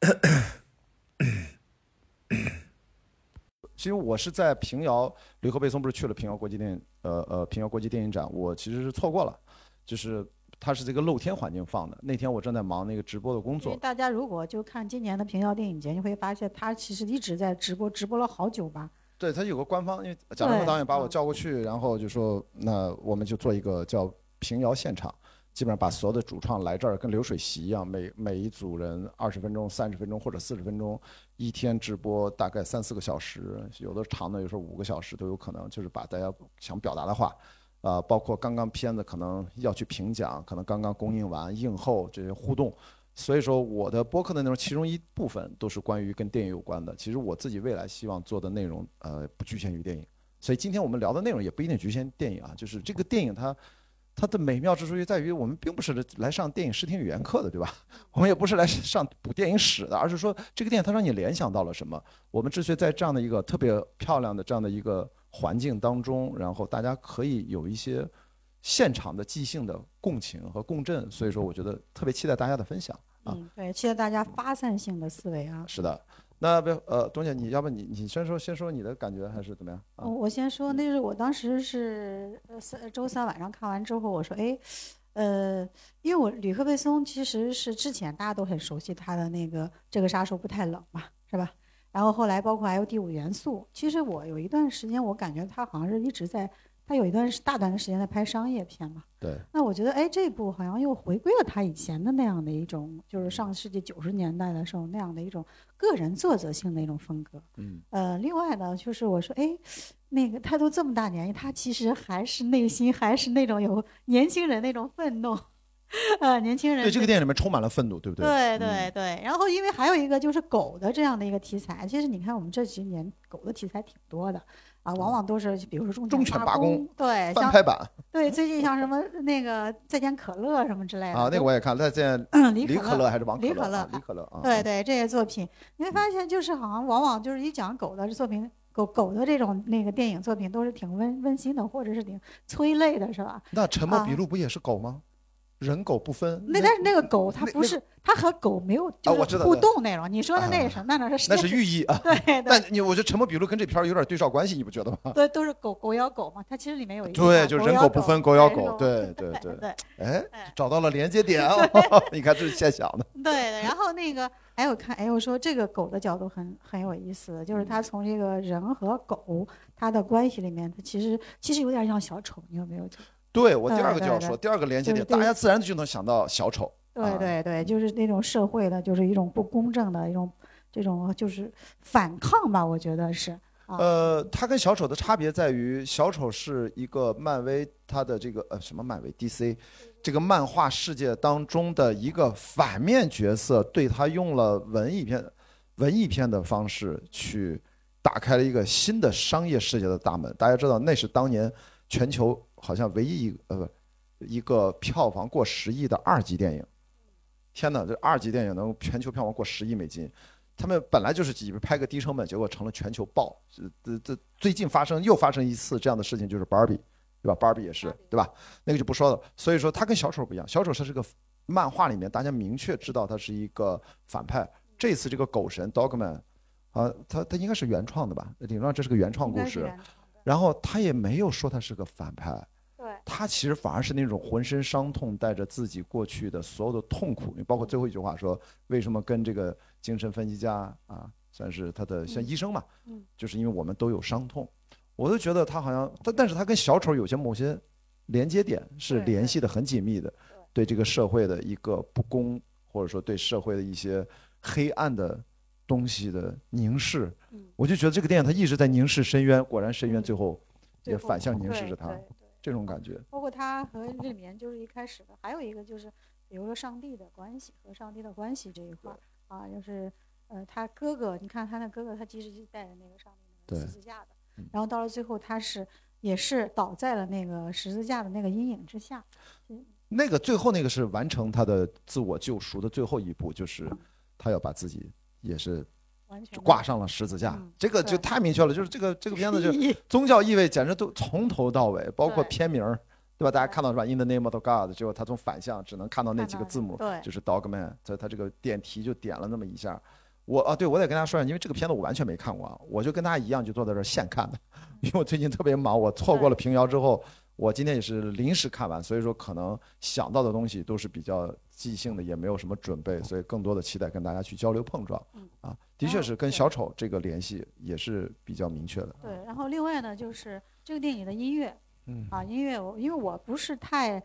其实我是在平遥，吕克贝松不是去了平遥国际电影，呃呃，平遥国际电影展，我其实是错过了，就是它是这个露天环境放的。那天我正在忙那个直播的工作。大家如果就看今年的平遥电影节，你会发现它其实一直在直播，直播了好久吧。对它有个官方，因为贾樟柯导演把我叫过去，然后就说那我们就做一个叫平遥现场。基本上把所有的主创来这儿跟流水席一样，每每一组人二十分钟、三十分钟或者四十分钟，一天直播大概三四个小时，有的长的有时候五个小时都有可能，就是把大家想表达的话，啊，包括刚刚片子可能要去评奖，可能刚刚公映完映后这些互动，所以说我的播客的内容其中一部分都是关于跟电影有关的。其实我自己未来希望做的内容，呃，不局限于电影，所以今天我们聊的内容也不一定局限电影啊，就是这个电影它。它的美妙之处就在于，我们并不是来上电影视听语言课的，对吧？我们也不是来上补电影史的，而是说这个电影它让你联想到了什么？我们之所以在这样的一个特别漂亮的这样的一个环境当中，然后大家可以有一些现场的即兴的共情和共振，所以说我觉得特别期待大家的分享啊。嗯，对，期待大家发散性的思维啊。是的。那不呃，董姐，你要不你你先说先说你的感觉还是怎么样？我我先说，那是我当时是三周三晚上看完之后，我说哎，呃，因为我吕克贝松其实是之前大家都很熟悉他的那个这个杀手不太冷嘛，是吧？然后后来包括还有第五元素，其实我有一段时间我感觉他好像是一直在。他有一段是大段的时间在拍商业片嘛？对。那我觉得，哎，这部好像又回归了他以前的那样的一种，就是上世纪九十年代的时候那样的一种个人作者性的一种风格。嗯。呃，另外呢，就是我说，哎，那个他都这么大年纪，他其实还是内心还是那种有年轻人那种愤怒，呃，年轻人。对这个电影里面充满了愤怒，对不对？对对对。然后，因为还有一个就是狗的这样的一个题材，其实你看我们这几年狗的题材挺多的。啊，往往都是比如说忠犬八公，对，翻拍版，对，最近像什么那个再见可乐什么之类的，啊，那个我也看，再见 李可乐还是王李可乐，李可乐啊，对对，这些作品你会发现，就是好像往往就是一讲狗的作品，狗狗的这种那个电影作品都是挺温温馨的，或者是挺催泪的，是吧？那沉默笔录不也是狗吗？人狗不分，那但是那个狗它不是，它和狗没有就是互动那种。你说的那是那那是那是寓意啊。对，但你我觉得《沉默笔录》跟这片儿有点对照关系，你不觉得吗？对，都是狗狗咬狗嘛，它其实里面有一对，就是人狗不分，狗咬狗。对对对 对。哎，找到了连接点，你看这是现想的。对，然后那个哎，我看哎，我说这个狗的角度很很有意思，就是它从这个人和狗它的关系里面，它其实其实有点像小丑，你有没有？对我第二个就要说，第二个连接点，大家自然就能想到小丑。对对对，就是那种社会的，就是一种不公正的一种，这种就是反抗吧，我觉得是。呃，它跟小丑的差别在于，小丑是一个漫威它的这个呃什么漫威 DC，这个漫画世界当中的一个反面角色，对他用了文艺片文艺片的方式去打开了一个新的商业世界的大门。大家知道，那是当年全球。好像唯一一呃不一个票房过十亿的二级电影，天哪！这二级电影能全球票房过十亿美金，他们本来就是以为拍个低成本，结果成了全球爆。这这最近发生又发生一次这样的事情，就是《Barbie》，对吧？《Barbie》也是，对吧？那个就不说了。所以说，它跟小丑不一样，小丑它是个漫画里面大家明确知道它是一个反派。这次这个狗神 Dogman，啊，他他应该是原创的吧？理论上这是个原创故事。然后他也没有说他是个反派，对，他其实反而是那种浑身伤痛，带着自己过去的所有的痛苦，你包括最后一句话说，为什么跟这个精神分析家啊，算是他的像医生嘛，嗯，就是因为我们都有伤痛，我都觉得他好像，但但是他跟小丑有些某些连接点是联系的很紧密的，对。这个社会的一个不公，或者说对社会的一些黑暗的。东西的凝视，我就觉得这个电影它一直在凝视深渊，果然深渊最后也反向凝视着他，这种感觉。包括他和里面就是一开始的，还有一个就是，比如说上帝的关系和上帝的关系这一块儿啊，就是呃，他哥哥，你看他那哥哥，他其实是带着那个上帝那个十字架的，然后到了最后他是也是倒在了那个十字架的那个阴影之下。那个最后那个是完成他的自我救赎的最后一步，就是他要把自己。也是挂上了十字架，这个就太明确了。就是这个这个片子，就 宗教意味简直都从头到尾，包括片名对吧？大家看到是吧？In the name of God，结果他从反向只能看到那几个字母，就是 Dogman，所以他这个点题就点了那么一下。我啊，对我得跟大家说一下，因为这个片子我完全没看过，我就跟大家一样就坐在这儿现看的，因为我最近特别忙，我错过了平遥之后，我今天也是临时看完，所以说可能想到的东西都是比较即兴的，也没有什么准备，所以更多的期待跟大家去交流碰撞。啊，的确是跟小丑这个联系也是比较明确的。对，然后另外呢，就是这个电影的音乐，嗯啊，音乐我因为我不是太。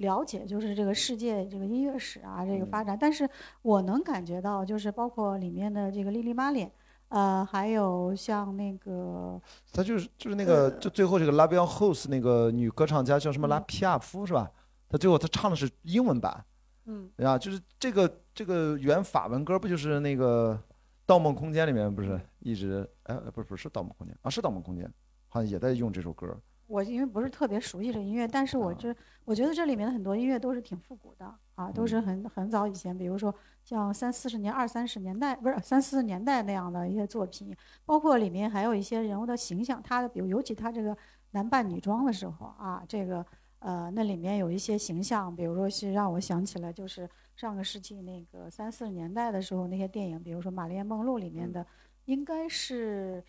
了解就是这个世界这个音乐史啊，这个发展，但是我能感觉到，就是包括里面的这个莉莉玛莲，呃，还有像那个，他就是就是那个就最后这个拉比奥 house 那个女歌唱家叫什么拉皮亚夫是吧？她最后她唱的是英文版，嗯，啊，就是这个这个原法文歌不就是那个《盗梦空间》里面不是一直哎不是不是《盗梦空间》啊是《盗梦空间》，好像也在用这首歌。我因为不是特别熟悉这音乐，但是我这我觉得这里面的很多音乐都是挺复古的啊，都是很很早以前，比如说像三四十年、二三十年代，不是三四十年代那样的一些作品，包括里面还有一些人物的形象，他的比如尤其他这个男扮女装的时候啊，这个呃那里面有一些形象，比如说是让我想起来就是上个世纪那个三四十年代的时候那些电影，比如说《玛丽莲梦露》里面的，应该是。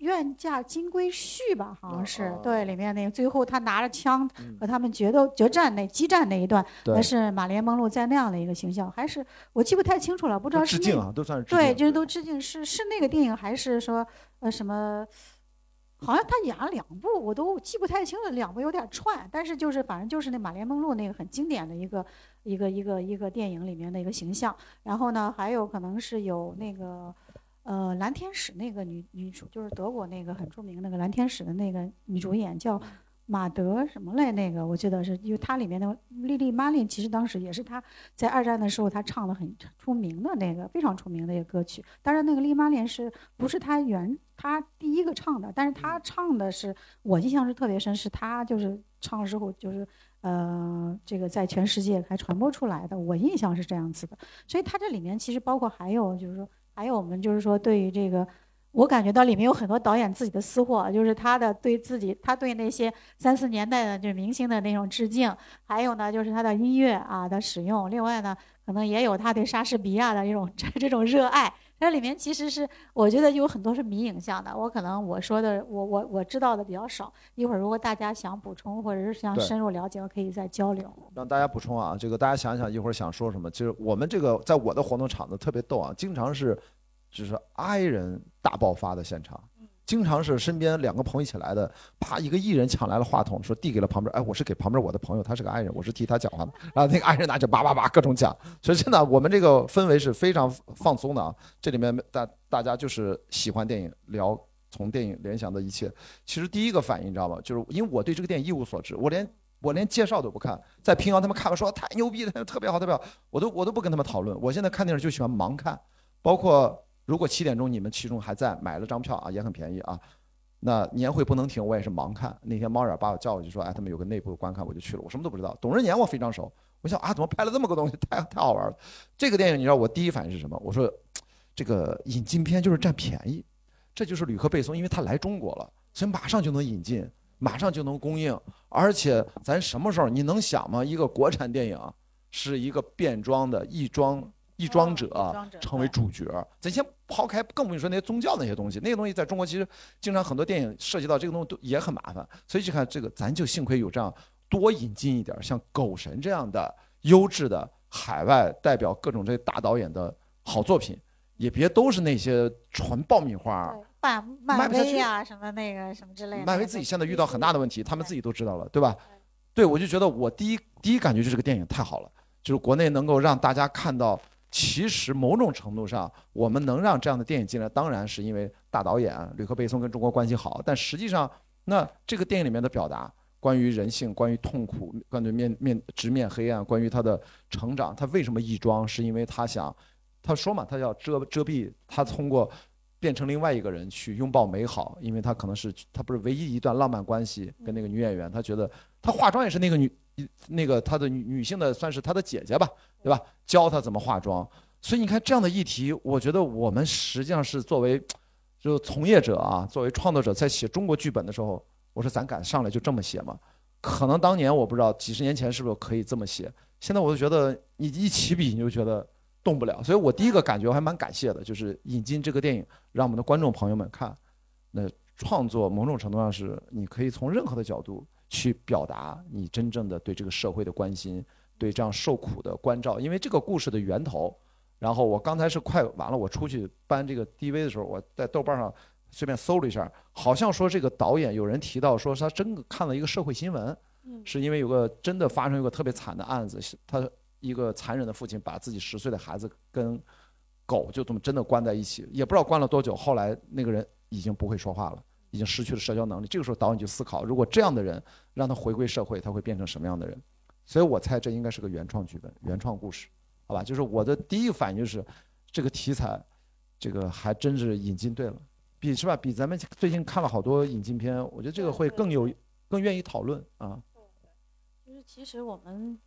愿嫁金龟婿吧，好像是对里面那个最后他拿着枪和他们决斗决战那激战那一段，那是马莲梦露在那样的一个形象，还是我记不太清楚了，不知道是致敬啊，都算是对，就是都致敬，是是那个电影还是说呃什么？好像他演了两部，我都记不太清了，两部有点串，但是就是反正就是那马莲梦露那个很经典的一个一个一个一个电影里面的一个形象，然后呢还有可能是有那个。呃，蓝天使那个女女主就是德国那个很著名那个蓝天使的那个女主演叫马德什么来？那个我记得是因为她里面的莉莉玛丽，其实当时也是她在二战的时候她唱的很出名的那个非常出名的一个歌曲。当然那个莉玛丽是不是她原她第一个唱的？但是她唱的是我印象是特别深，是她就是唱之后就是呃这个在全世界还传播出来的。我印象是这样子的。所以她这里面其实包括还有就是说。还有我们就是说，对于这个，我感觉到里面有很多导演自己的私货，就是他的对自己，他对那些三四年代的就是明星的那种致敬，还有呢就是他的音乐啊的使用，另外呢可能也有他对莎士比亚的一种这 这种热爱。这里面其实是我觉得有很多是迷影像的，我可能我说的我我我知道的比较少。一会儿如果大家想补充或者是想深入了解，我可以再交流。让大家补充啊，这个大家想想一会儿想说什么。其实我们这个在我的活动场子特别逗啊，经常是就是 I 人大爆发的现场。经常是身边两个朋友一起来的，啪，一个艺人抢来了话筒，说递给了旁边，哎，我是给旁边我的朋友，他是个爱人，我是替他讲话的。然后那个爱人拿着叭叭叭各种讲，所以真的，我们这个氛围是非常放松的啊。这里面大大家就是喜欢电影，聊从电影联想的一切。其实第一个反应你知道吗？就是因为我对这个电影一无所知，我连我连介绍都不看。在平遥他们看了说太牛逼了，特别好，特别好，我都我都不跟他们讨论。我现在看电影就喜欢盲看，包括。如果七点钟你们其中还在买了张票啊，也很便宜啊。那年会不能停，我也是盲看。那天猫眼把我叫过去说，哎，他们有个内部观看，我就去了。我什么都不知道。董仁年我非常熟，我想啊，怎么拍了这么个东西，太太好玩了。这个电影你知道我第一反应是什么？我说，这个引进片就是占便宜，这就是吕克贝松，因为他来中国了，所以马上就能引进，马上就能供应。而且咱什么时候你能想吗？一个国产电影是一个变装的异装。易装者成为主角，咱先抛开，更不用说那些宗教那些东西，那些东西在中国其实经常很多电影涉及到这个东西都也很麻烦，所以就看这个，咱就幸亏有这样多引进一点像狗神这样的优质的海外代表各种这些大导演的好作品，也别都是那些纯爆米花，漫漫威呀什么那个什么之类的。漫威自己现在遇到很大的问题，他们自己都知道了，对吧？对，我就觉得我第一第一感觉就是这个电影太好了，就是国内能够让大家看到。其实某种程度上，我们能让这样的电影进来，当然是因为大导演吕克贝松跟中国关系好。但实际上，那这个电影里面的表达，关于人性，关于痛苦，关于面面直面黑暗，关于他的成长，他为什么异装？是因为他想，他说嘛，他要遮遮蔽，他通过变成另外一个人去拥抱美好，因为他可能是他不是唯一一段浪漫关系跟那个女演员，他觉得他化妆也是那个女。那个他的女女性的算是他的姐姐吧，对吧？教他怎么化妆，所以你看这样的议题，我觉得我们实际上是作为，就从业者啊，作为创作者在写中国剧本的时候，我说咱敢上来就这么写吗？可能当年我不知道几十年前是不是可以这么写，现在我就觉得你一起笔你就觉得动不了。所以我第一个感觉我还蛮感谢的，就是引进这个电影，让我们的观众朋友们看，那创作某种程度上是你可以从任何的角度去表达你真正的对这个社会的关心，对这样受苦的关照。因为这个故事的源头，然后我刚才是快完了，我出去搬这个 DV 的时候，我在豆瓣上。随便搜了一下，好像说这个导演有人提到说他真看了一个社会新闻，是因为有个真的发生一个特别惨的案子，他一个残忍的父亲把自己十岁的孩子跟狗就这么真的关在一起，也不知道关了多久，后来那个人已经不会说话了，已经失去了社交能力。这个时候导演就思考，如果这样的人让他回归社会，他会变成什么样的人？所以我猜这应该是个原创剧本、原创故事，好吧？就是我的第一个反应就是这个题材，这个还真是引进对了。比是吧？比咱们最近看了好多引进片，我觉得这个会更有、更愿意讨论啊。就是其实我们，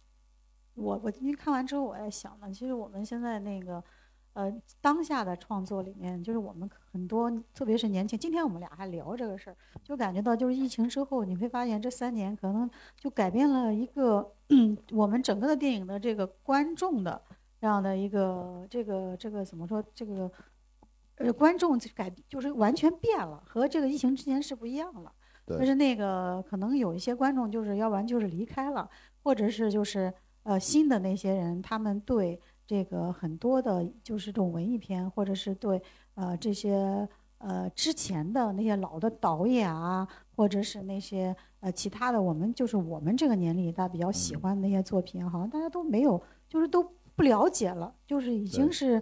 我我今天看完之后，我在想呢，其实我们现在那个，呃，当下的创作里面，就是我们很多，特别是年轻。今天我们俩还聊这个事儿，就感觉到就是疫情之后，你会发现这三年可能就改变了一个 我们整个的电影的这个观众的这样的一个这个这个怎么说这个。呃，观众改就是完全变了，和这个疫情之前是不一样了。就是那个可能有一些观众就是要不然就是离开了，或者是就是呃新的那些人，他们对这个很多的就是这种文艺片，或者是对呃这些呃之前的那些老的导演啊，或者是那些呃其他的我们就是我们这个年龄大家比较喜欢的那些作品，好像大家都没有，就是都不了解了，就是已经是。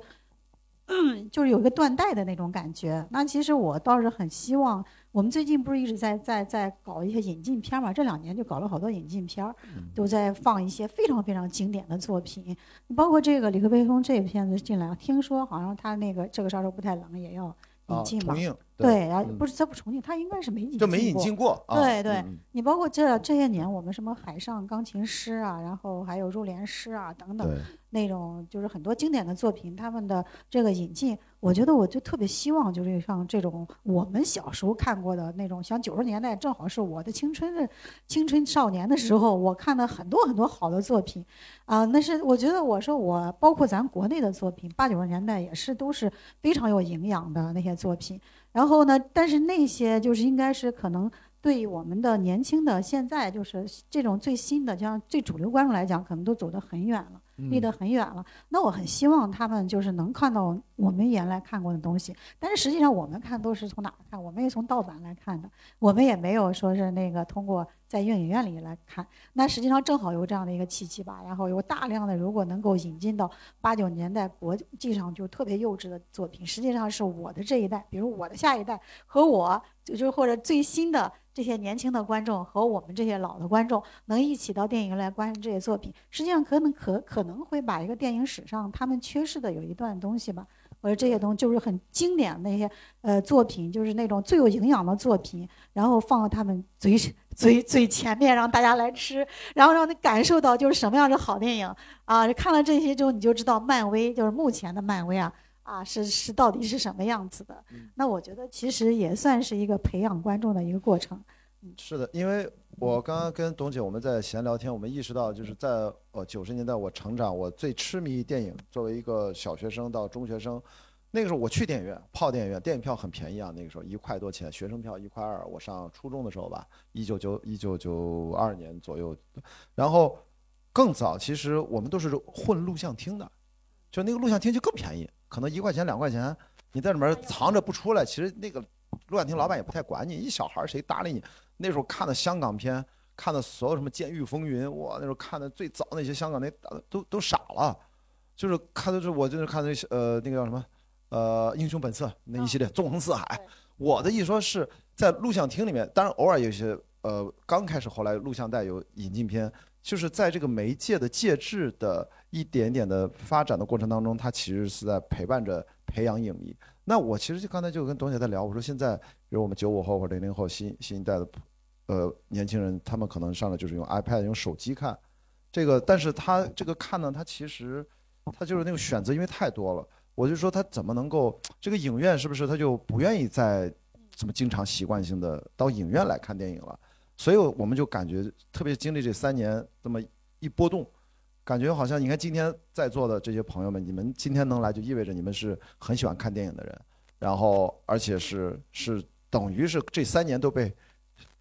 就是有一个断代的那种感觉。那其实我倒是很希望，我们最近不是一直在在在搞一些引进片嘛？这两年就搞了好多引进片儿，都在放一些非常非常经典的作品。包括这个李克贝松这片子进来，听说好像他那个这个杀手不太冷也要引进嘛？对，然后不是他不重庆，他应该是没引就没引进过。对对，你包括这这些年，我们什么海上钢琴师啊，然后还有入殓师啊等等。那种就是很多经典的作品，他们的这个引进，我觉得我就特别希望，就是像这种我们小时候看过的那种，像九十年代正好是我的青春的青春少年的时候，我看了很多很多好的作品，啊，那是我觉得我说我包括咱国内的作品，八九十年代也是都是非常有营养的那些作品，然后呢，但是那些就是应该是可能。对我们的年轻的现在，就是这种最新的，像最主流观众来讲，可能都走得很远了，离得很远了。那我很希望他们就是能看到我们原来看过的东西，但是实际上我们看都是从哪看？我们也从盗版来看的，我们也没有说是那个通过在电影院里来看。那实际上正好有这样的一个契机吧，然后有大量的如果能够引进到八九年代国际上就特别幼稚的作品，实际上是我的这一代，比如我的下一代和我，就就或者最新的。这些年轻的观众和我们这些老的观众能一起到电影院来观看这些作品，实际上可能可可能会把一个电影史上他们缺失的有一段东西吧，或者这些东西就是很经典那些呃作品，就是那种最有营养的作品，然后放到他们嘴嘴嘴前面让大家来吃，然后让你感受到就是什么样的好电影啊！看了这些之后，你就知道漫威就是目前的漫威啊。啊，是是，到底是什么样子的？那我觉得其实也算是一个培养观众的一个过程。是的，因为我刚刚跟董姐我们在闲聊天，我们意识到就是在呃九十年代我成长，我最痴迷电影。作为一个小学生到中学生，那个时候我去电影院泡电影院，电影票很便宜啊，那个时候一块多钱，学生票一块二。我上初中的时候吧，一九九一九九二年左右，然后更早，其实我们都是混录像厅的，就那个录像厅就更便宜。可能一块钱两块钱，你在里面藏着不出来。其实那个录像厅老板也不太管你，一小孩谁搭理你？那时候看的香港片，看的所有什么《监狱风云》，哇，那时候看的最早那些香港那都都傻了，就是看的是我就是看那些呃那个叫什么呃《英雄本色》那一系列《纵横四海》。我的意思说是在录像厅里面，当然偶尔有些呃刚开始后来录像带有引进片，就是在这个媒介的介质的。一点点的发展的过程当中，它其实是在陪伴着培养影迷。那我其实就刚才就跟董姐在聊，我说现在比如我们九五后或者零零后新新一代的呃年轻人，他们可能上来就是用 iPad 用手机看这个，但是他这个看呢，他其实他就是那个选择因为太多了。我就说他怎么能够这个影院是不是他就不愿意再怎么经常习惯性的到影院来看电影了？所以我们就感觉，特别经历这三年这么一波动，感觉好像你看今天在座的这些朋友们，你们今天能来，就意味着你们是很喜欢看电影的人，然后而且是是等于是这三年都被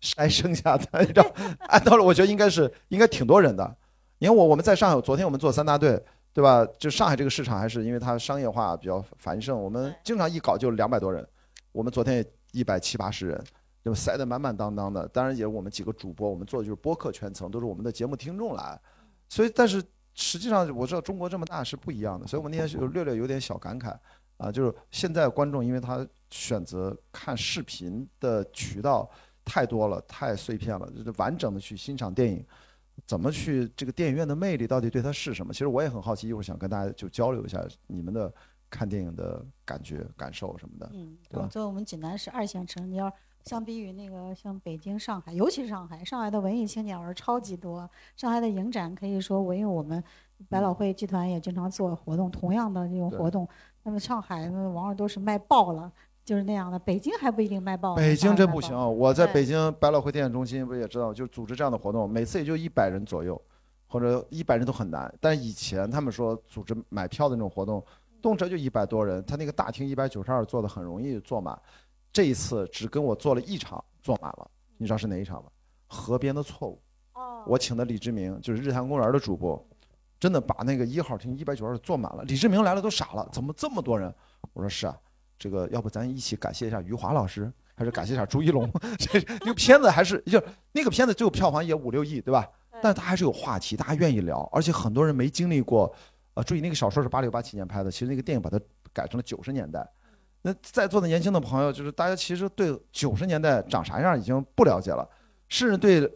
筛剩下的，你知道？按道理我觉得应该是应该挺多人的。因为我我们在上海，昨天我们做三大队，对吧？就上海这个市场还是因为它商业化比较繁盛，我们经常一搞就两百多人，我们昨天也一百七八十人。就塞得满满当当的，当然也我们几个主播，我们做的就是播客圈层，都是我们的节目听众来，所以但是实际上我知道中国这么大是不一样的，所以我们那天就略略有点小感慨啊，就是现在观众因为他选择看视频的渠道太多了，太碎片了，就是完整的去欣赏电影，怎么去这个电影院的魅力到底对它是什么？其实我也很好奇，一会儿想跟大家就交流一下你们的看电影的感觉、感受什么的。嗯，对作为我们济南是二线城，你要。相比于那个像北京、上海，尤其是上海，上海的文艺青年儿超级多。上海的影展可以说，我因为我们百老汇集团也经常做活动，同样的这种活动，那么上海呢往往都是卖爆了，就是那样的。北京还不一定卖爆。北京真不行，我在北京百老汇电影中心不也知道，就组织这样的活动，每次也就一百人左右，或者一百人都很难。但以前他们说组织买票的那种活动，动辄就一百多人，他那个大厅一百九十二坐的很容易坐满。这一次只跟我做了一场，坐满了。你知道是哪一场吗？河边的错误。哦。我请的李志明，就是日坛公园的主播，真的把那个一号厅一百九十二坐满了。李志明来了都傻了，怎么这么多人？我说是啊，这个要不咱一起感谢一下余华老师，还是感谢一下朱一龙？这那个片子还是就那个片子，最后票房也五六亿，对吧？但他还是有话题，大家愿意聊，而且很多人没经历过。呃，注意那个小说是八六八七年拍的，其实那个电影把它改成了九十年代。那在座的年轻的朋友，就是大家其实对九十年代长啥样已经不了解了，甚至对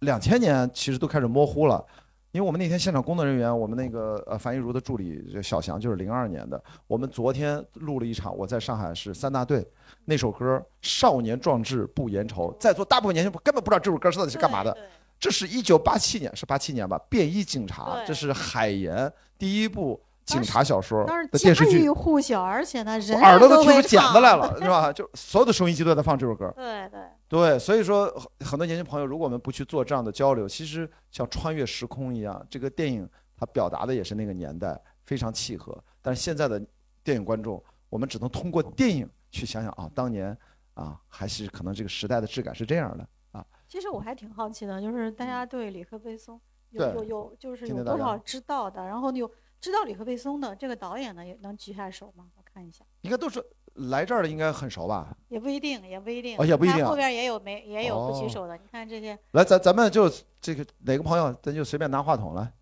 两千年其实都开始模糊了。因为我们那天现场工作人员，我们那个呃樊一茹的助理小翔就是零二年的。我们昨天录了一场，我在上海是三大队那首歌《少年壮志不言愁》，在座大部分年轻人根本不知道这首歌到底是干嘛的。这是一九八七年，是八七年吧？便衣警察，这是海岩第一部。警察小说的电视剧，家喻户晓，而且呢，人耳朵都听出茧子来了，是吧？就所有的收音机都在放这首歌。对对对，所以说很多年轻朋友，如果我们不去做这样的交流，其实像穿越时空一样，这个电影它表达的也是那个年代，非常契合。但是现在的电影观众，我们只能通过电影去想想啊，当年啊，还是可能这个时代的质感是这样的啊。其实我还挺好奇的，就是大家对李克贝松有有有，就是有多少知道的，然后有。知道李克贝松的这个导演呢，也能举下手吗？我看一下。应该都是来这儿的，应该很熟吧？也不一定，也不一定。哦，也不一定。后边也有没也有不举手的。你看这些。来，咱咱们就这个哪个朋友，咱就随便拿话筒来，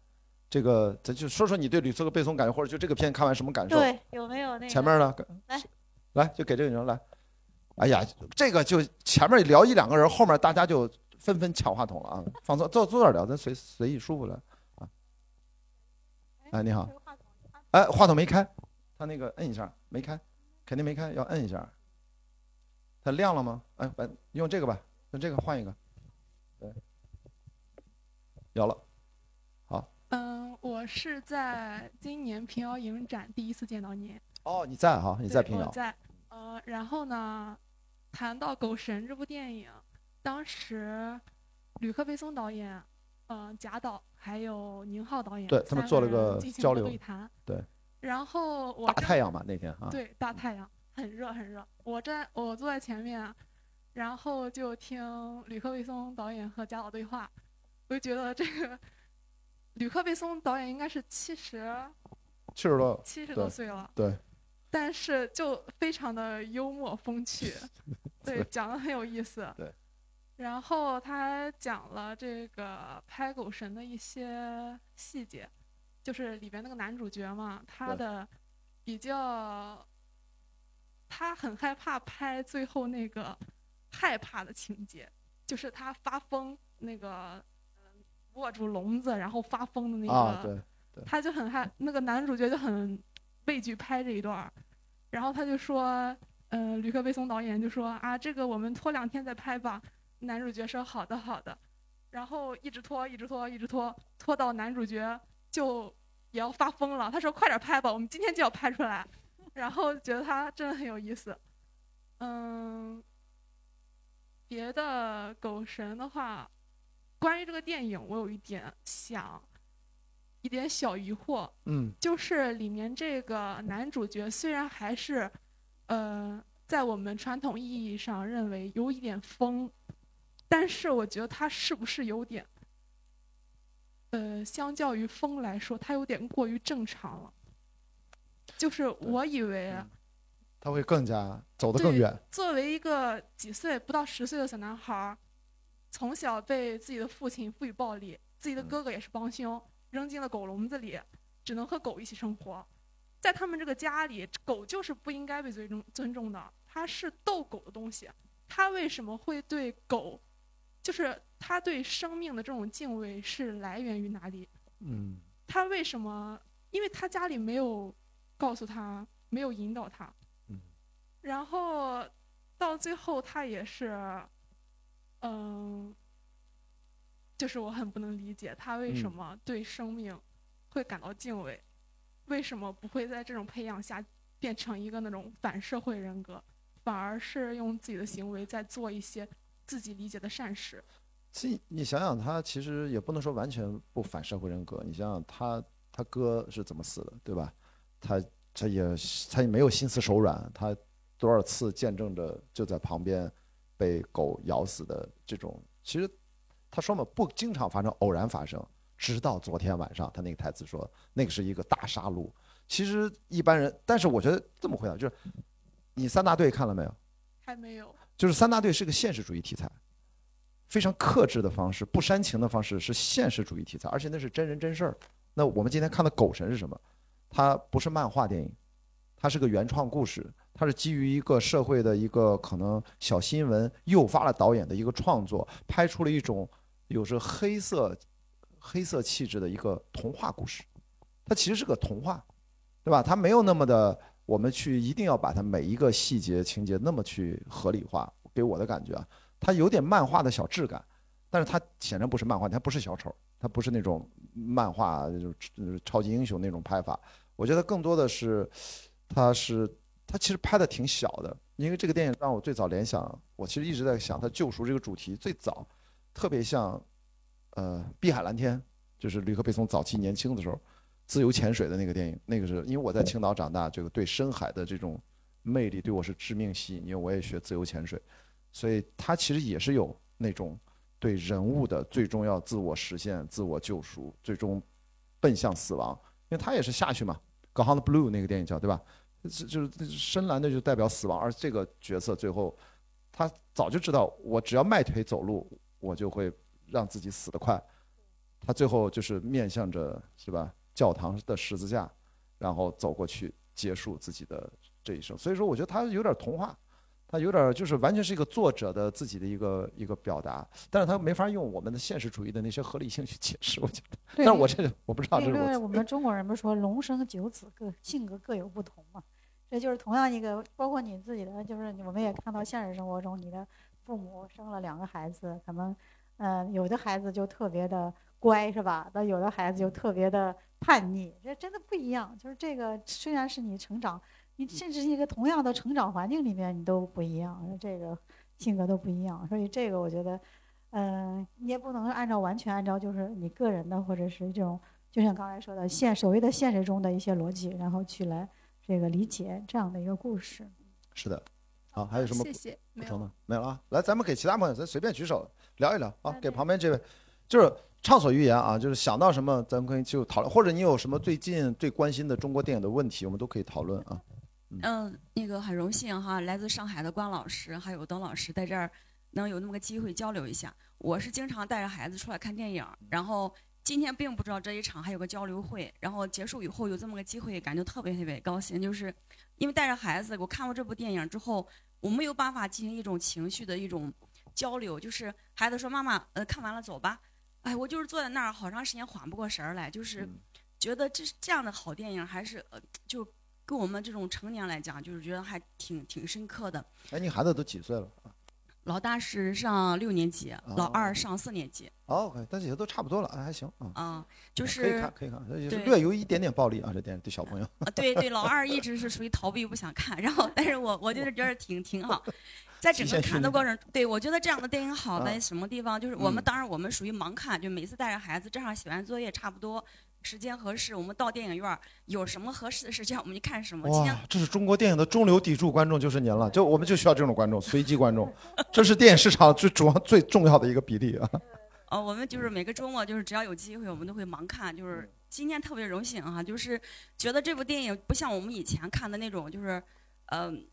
这个咱就说说你对吕克贝松感觉，或者就这个片看完什么感受？对，有没有那个？前面的来，来就给这个人来。哎呀，这个就前面聊一两个人，后面大家就纷纷抢话筒了啊！放松，坐坐这儿聊，咱随随意舒服的啊。哎，你好。哎，话筒没开，他那个摁一下没开，肯定没开，要摁一下。它亮了吗？哎，把用这个吧，用这个换一个。对，有了，好。嗯，我是在今年平遥影展第一次见到您。哦，你在哈？你在平遥。我在。呃，然后呢，谈到《狗神》这部电影，当时吕克·贝松导演。嗯，贾导还有宁浩导演，对他们做了个交流对谈。对，然后我大太阳嘛那天啊，对大太阳很热很热，我站我坐在前面，然后就听吕克贝松导演和贾导对话，我就觉得这个吕克贝松导演应该是七十七十多七十多岁了，对，但是就非常的幽默风趣，对，讲的很有意思，对。然后他还讲了这个拍狗神的一些细节，就是里边那个男主角嘛，他的比较，他很害怕拍最后那个害怕的情节，就是他发疯那个握住笼子然后发疯的那个，他就很害那个男主角就很畏惧拍这一段儿，然后他就说，嗯，吕克贝松导演就说啊，这个我们拖两天再拍吧。男主角说：“好的，好的。”然后一直拖，一直拖，一直拖，拖到男主角就也要发疯了。他说：“快点拍吧，我们今天就要拍出来。”然后觉得他真的很有意思。嗯，别的狗神的话，关于这个电影，我有一点想，一点小疑惑，嗯就是里面这个男主角虽然还是，呃，在我们传统意义上认为有一点疯，但是我觉得他是不是有点，呃，相较于风来说，他有点过于正常了。就是我以为他会更加走得更远。作为一个几岁不到十岁的小男孩儿，从小被自己的父亲赋予暴力，自己的哥哥也是帮凶，扔进了狗笼子里，只能和狗一起生活。在他们这个家里，狗就是不应该被尊重尊重的，它是斗狗的东西。他为什么会对狗，就是他对生命的这种敬畏是来源于哪里？嗯他为什么？因为他家里没有告诉他，没有引导他。嗯然后到最后，他也是，嗯，就是我很不能理解他为什嗯么对生命会感到敬畏，为什么不会在这种培养下变成一个那种反社会人格，反而是用自己的行为在做一些自己理解的善事。其实你想想，他其实也不能说完全不反社会人格。你想想他他哥是怎么死的，对吧？他他也他也没有心慈手软，他多少次见证着就在旁边被狗咬死的这种。其实他说嘛，不经常发生，偶然发生。直到昨天晚上，他那个台词说那个是一个大杀戮。其实一般人，但是我觉得这么回答就是，你三大队看了没有？还没有，就是三大队是个现实主义题材，非常克制的方式，不煽情的方式是现实主义题材，而且那是真人真事儿。那我们今天看的《狗神》是什么？它不是漫画电影，它是个原创故事，它是基于一个社会的一个可能小新闻诱发了导演的一个创作，拍出了一种有着黑色黑色气质的一个童话故事。它其实是个童话，对吧？它没有那么的，我们去一定要把它每一个细节情节那么去合理化。给我的感觉啊，它有点漫画的小质感，但是它显然不是漫画，它不是小丑，它不是那种漫画就是超级英雄那种拍法。我觉得更多的是，它是它其实拍的挺小的，因为这个电影让我最早联想，我其实一直在想它救赎这个主题最早特别像，呃，《碧海蓝天》，就是吕克贝松早期年轻的时候自由潜水的那个电影，那个是因为我在青岛长大，这个对深海的这种魅力对我是致命吸引，因为我也学自由潜水，所以它其实也是有那种对人物的最终要自我实现、自我救赎，最终奔向死亡，因为他也是下去嘛，《Gone the Blue》那个电影叫对吧？就是深蓝的就代表死亡，而这个角色最后他早就知道，我只要迈腿走路，我就会让自己死得快。他最后就是面向着是吧教堂的十字架，然后走过去结束自己的这一生。所以说，我觉得他有点童话，他有点就是完全是一个作者的自己的一个一个表达，但是他没法用我们的现实主义的那些合理性去解释。我觉得，但是我这个我不知道，这因是我为我们中国人不是说龙生九子，各性格各有不同嘛？这就是同样一个，包括你自己的，就是我们也看到现实生活中，你的父母生了两个孩子，可能，嗯，有的孩子就特别的乖，是吧？那有的孩子就特别的叛逆，这真的不一样。就是这个虽然是你成长，你甚至一个同样的成长环境里面，你都不一样，这个性格都不一样。所以这个我觉得，嗯、你也不能按照完全按照就是你个人的或者是这种。就像刚才说的现所谓的现实中的一些逻辑，然后去来这个理解这样的一个故事。是的。好，还有什么谢谢，没有补充吗？没有了啊。来，咱们给其他朋友，咱随便举手聊一聊啊啊。给旁边这位，就是畅所欲言啊，就是想到什么，咱们可以就讨论，或者你有什么最近最关心的中国电影的问题，我们都可以讨论啊。嗯，那个很荣幸哈，来自上海的关老师还有邓老师在这儿能有那么个机会交流一下。我是经常带着孩子出来看电影，然后今天并不知道这一场还有个交流会，然后结束以后有这么个机会，感觉特别特别高兴，就是因为带着孩子，我看过这部电影之后，我没有办法进行一种情绪的一种交流，就是孩子说妈妈，呃，看完了走吧，哎，我就是坐在那儿好长时间缓不过神儿来，就是嗯觉得这这样的好电影还是呃就。跟我们这种成年来讲，就是觉得还挺挺深刻的。哎，你孩子都几岁了啊？老大是上六年级，老二上四年级。哦，OK，但是也都差不多了，还行啊。啊，就可以是看，可以看，也是略有一点点暴力啊，这电影对小朋友。啊，对对，老二一直是属于逃避不想看，然后 但是我我就是觉得挺挺好，在整个看的过程，对我觉得这样的电影好啊在什么地方？就是我们嗯当然我们属于盲看，就每次带着孩子正好写完作业差不多。时间合适，我们到电影院儿有什么合适的时间，我们就看什么。今天哇，这是中国电影的中流砥柱观众，就是您了。就我们就需要这种观众，随机观众，这是电影市场最主要最重要的一个比例啊。呃，我们就是每个周末，就是只要有机会，我们都会盲看。就是今天特别荣幸啊、就是觉得这部电影不像我们以前看的那种，就是，嗯、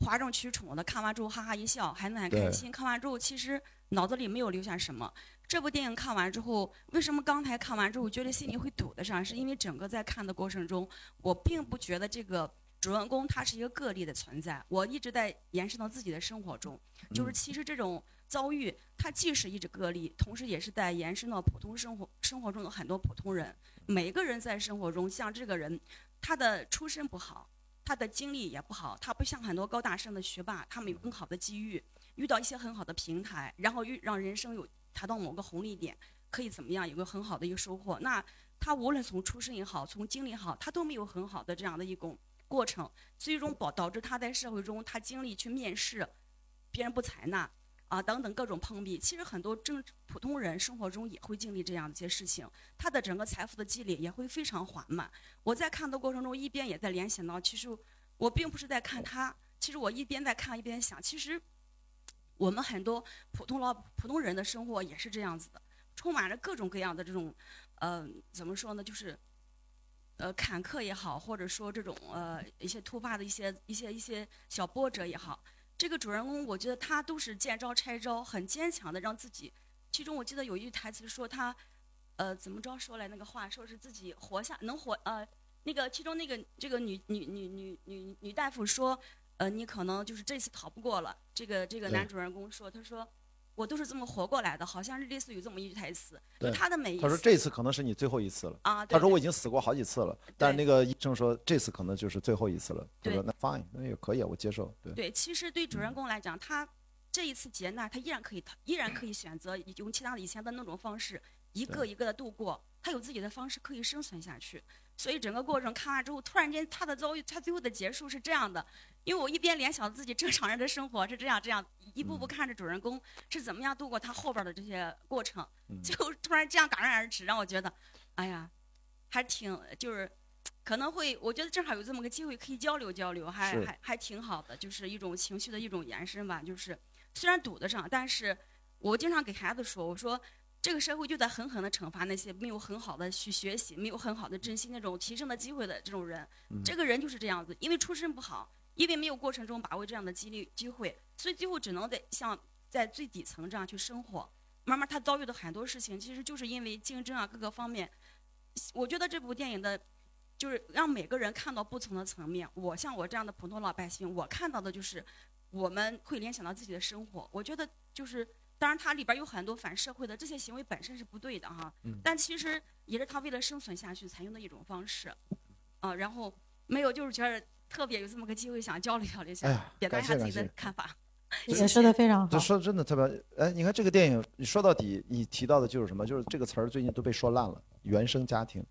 哗众取宠的，看完之后哈哈一笑，还能很开对心。看完之后，其实脑子里没有留下什么。这部电影看完之后，为什么刚才看完之后觉得心里会堵得上？是因为整个在看的过程中，我并不觉得这个主人公他是一个个例的存在，我一直在延伸到自己的生活中，就是嗯其实这种遭遇，它既是一只个例，同时也是在延伸到普通生活生活中的很多普通人。每个人在生活中，像这个人，他的出身不好，他的经历也不好，他不像很多高大上的学霸，他们有更好的机遇，遇到一些很好的平台，然后遇让人生有达到某个红利点，可以怎么样有个很好的一个收获。那他无论从出身也好，从经历也好，他都没有很好的这样的一种过程，最终导导致他在社会中他经历去面试，别人不采纳。啊，等等各种碰壁，其实很多正普通人生活中也会经历这样一些事情，他的整个财富的积累也会非常缓慢。我在看的过程中，一边也在联想到，其实我并不是在看他，其实我一边在看一边想，其实我们很多普通老普通人的生活也是这样子的，充满着各种各样的这种，呃，怎么说呢，就是。呃，坎坷也好，或者说这种呃一些突发的一些一些一些小波折也好，这个主人公，我觉得他都是见招拆招，很坚强的让自己。其中我记得有一句台词说他，呃，怎么着说来那个话，说是自己活下能活呃，那个其中那个这个女女女女女女大夫说，呃，你可能就是这次逃不过了。这个这个男主人公说，他说我都是这么活过来的，好像是类似于这么一句台词。就他的每一他说这次可能是你最后一次了。啊，对他说我已经死过好几次了，但是那个医生说这次可能就是最后一次了。他说对那 fine，那也可以啊，我接受。对，对，其实对主嗯人公来讲，他这一次劫难，他依然可以，他依然可以选择用其他的以前的那种方式，一个一个的度过。他有自己的方式可以生存下去。所以整个过程看完之后，突然间他的遭遇，他最后的结束是这样的。因为我一边联想自己正常人的生活是这样这样，一步步嗯看着主人公是怎么样度过他后边的这些过程，嗯 就突然这样戛然而止，让我觉得，哎呀，还挺就是。可能会，我觉得正好有这么个机会可以交流交流，还还还挺好的，就是一种情绪的一种延伸吧。就是虽然堵得上，但是我经常给孩子说，我说这个社会就在狠狠地惩罚那些没有很好的去学习、没有很好的珍惜那种提升的机会的这种人。嗯这个人就是这样子，因为出身不好，因为没有过程中把握这样的机率机会，所以最后只能得像在最底层这样去生活。慢慢他遭遇的很多事情，其实就是因为竞争啊各个方面。我觉得这部电影的，就是让每个人看到不同的层面。我像我这样的普通老百姓，我看到的就是我们会联想到自己的生活。我觉得就是，当然它里边有很多反社会的这些行为本身是不对的哈，嗯但其实也是他为了生存下去采用的一种方式。啊，然后没有就是觉得特别有这么个机会想交流交流一下，哎表达一下自己的看法。也说的非常好这。说得真的特别，哎，你看这个电影，你说到底，你提到的就是什么？就是这个词儿最近都被说烂了，原生家庭。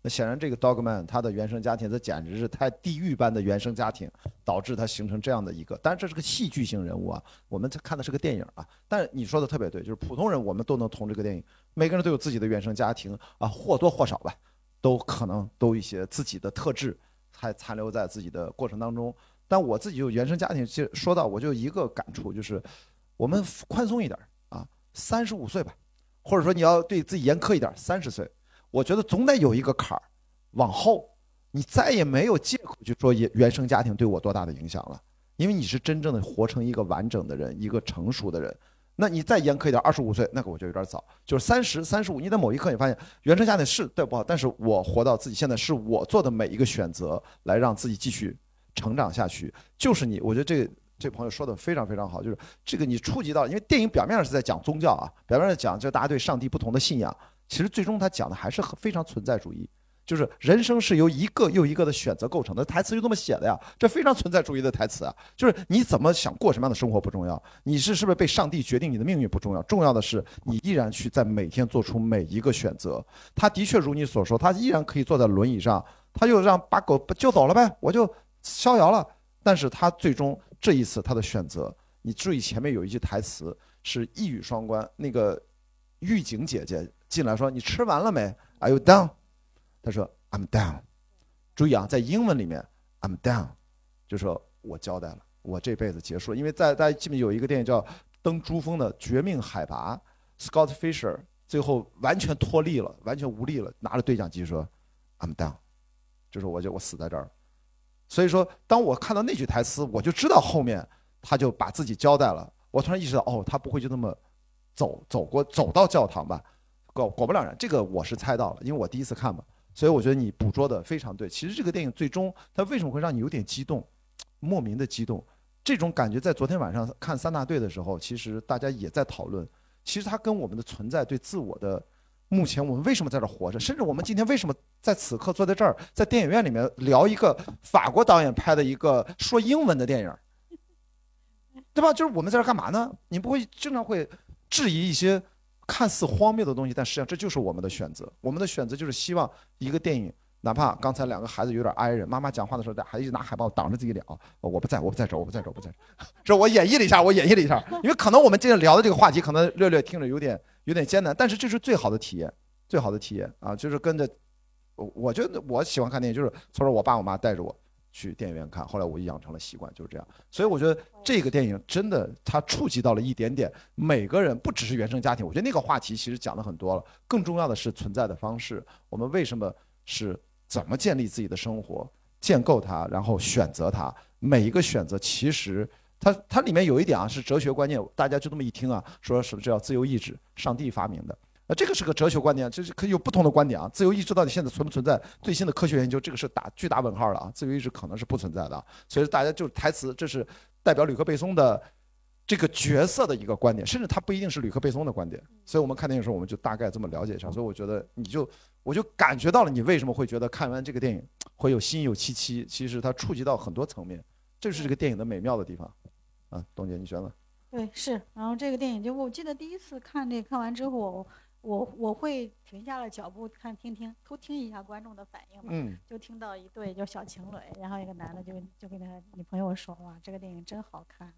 那显然，这个 Dogman 他的原生家庭，这简直是太地狱般的原生家庭，导致他形成这样的一个。当然，这是个戏剧性人物啊，我们看的是个电影啊。但是你说的特别对，就是普通人我们都能从这个电影，每个人都有自己的原生家庭啊，或多或少吧，都可能都有一些自己的特质，还残留在自己的过程当中。但我自己就原生家庭，其实说到我就一个感触，就是我们宽松一点啊，三十五岁吧，或者说你要对自己严苛一点，三十岁，我觉得总得有一个坎儿，往后你再也没有借口去说原原生家庭对我多大的影响了，因为你是真正的活成一个完整的人，一个成熟的人。那你再严苛一点，二十五岁那个我觉得有点早，就是三十三十五，你在某一刻你发现原生家庭是对不好，但是我活到自己现在是我做的每一个选择，来让自己继续成长下去，就是你，我觉得这个这朋友说的非常非常好，就是这个你触及到，因为电影表面上是在讲宗教啊，表面上讲就大家对上帝不同的信仰，其实最终他讲的还是很非常存在主义，就是人生是由一个又一个的选择构成的，台词就这么写的呀，这非常存在主义的台词啊。就是你怎么想过什么样的生活不重要，你是是不是被上帝决定你的命运不重要，重要的是你依然去在每天做出每一个选择。他的确如你所说，他依然可以坐在轮椅上，他就让把狗救走了呗，我就逍遥了。但是他最终这一次他的选择，你注意前面有一句台词是一语双关，那个狱警姐姐进来说：“你吃完了没？Are you done？” 他说：“I'm down。”注意啊，在英文里面，“I'm down，就说我交代了，我这辈子结束了。因为在大家记不记得有一个电影叫《登珠峰的绝命海拔》，Scott Fisher 最后完全脱力了，完全无力了，拿着对讲机说：“I'm down，。”就是我就我死在这儿。所以说，当我看到那句台词，我就知道后面他就把自己交代了。我突然意识到，哦，他不会就那么走走过走到教堂吧？果果不了然，这个我是猜到了，因为我第一次看嘛。所以我觉得你捕捉的非常对。其实这个电影最终它为什么会让你有点激动，莫名的激动？这种感觉在昨天晚上看三大队的时候，其实大家也在讨论。其实它跟我们的存在对自我的，目前我们为什么在这活着，甚至我们今天为什么在此刻坐在这儿，在电影院里面聊一个法国导演拍的一个说英文的电影，对吧？就是我们在这儿干嘛呢？你不会经常会质疑一些？看似荒谬的东西，但实际上这就是我们的选择。我们的选择就是希望一个电影，哪怕刚才两个孩子有点挨人，妈妈讲话的时候，孩子拿海报挡着自己脸啊，我不在，我不在这，我不在这，我不在这。这我演绎了一下，我演绎了一下，因为可能我们今天聊的这个话题，可能略略听着有点有点艰难，但是这是最好的体验，最好的体验啊，就是跟着，我我觉得我喜欢看电影，就是从小我爸我妈带着我。去电影院看，后来我就养成了习惯，就是这样。所以我觉得这个电影真的，它触及到了一点点每个人，不只是原生家庭。我觉得那个话题其实讲的很多了，更重要的是存在的方式。我们为什么是怎么建立自己的生活，建构它，然后选择它。每一个选择其实它它里面有一点啊，是哲学观念。大家就这么一听啊，说什么叫自由意志，上帝发明的。啊，这个是个哲学观点，就是可以有不同的观点啊。自由意志到底现在存不存在？最新的科学研究，这个是打巨大问号了啊。自由意志可能是不存在的，所以大家就台词，这是代表吕克贝松的这个角色的一个观点，甚至他不一定是吕克贝松的观点。所以我们看电影的时候，我们就大概这么了解一下。所以我觉得你就我就感觉到了，你为什么会觉得看完这个电影会有心有戚戚？其实它触及到很多层面，这是这个电影的美妙的地方。啊，董姐，你觉得？对，是。然后这个电影就我记得第一次看这看完之后。我我会停下了脚步看听听偷听一下观众的反应嘛，就听到一对就小情侣，然后一个男的就就跟他女朋友说哇这个电影真好看，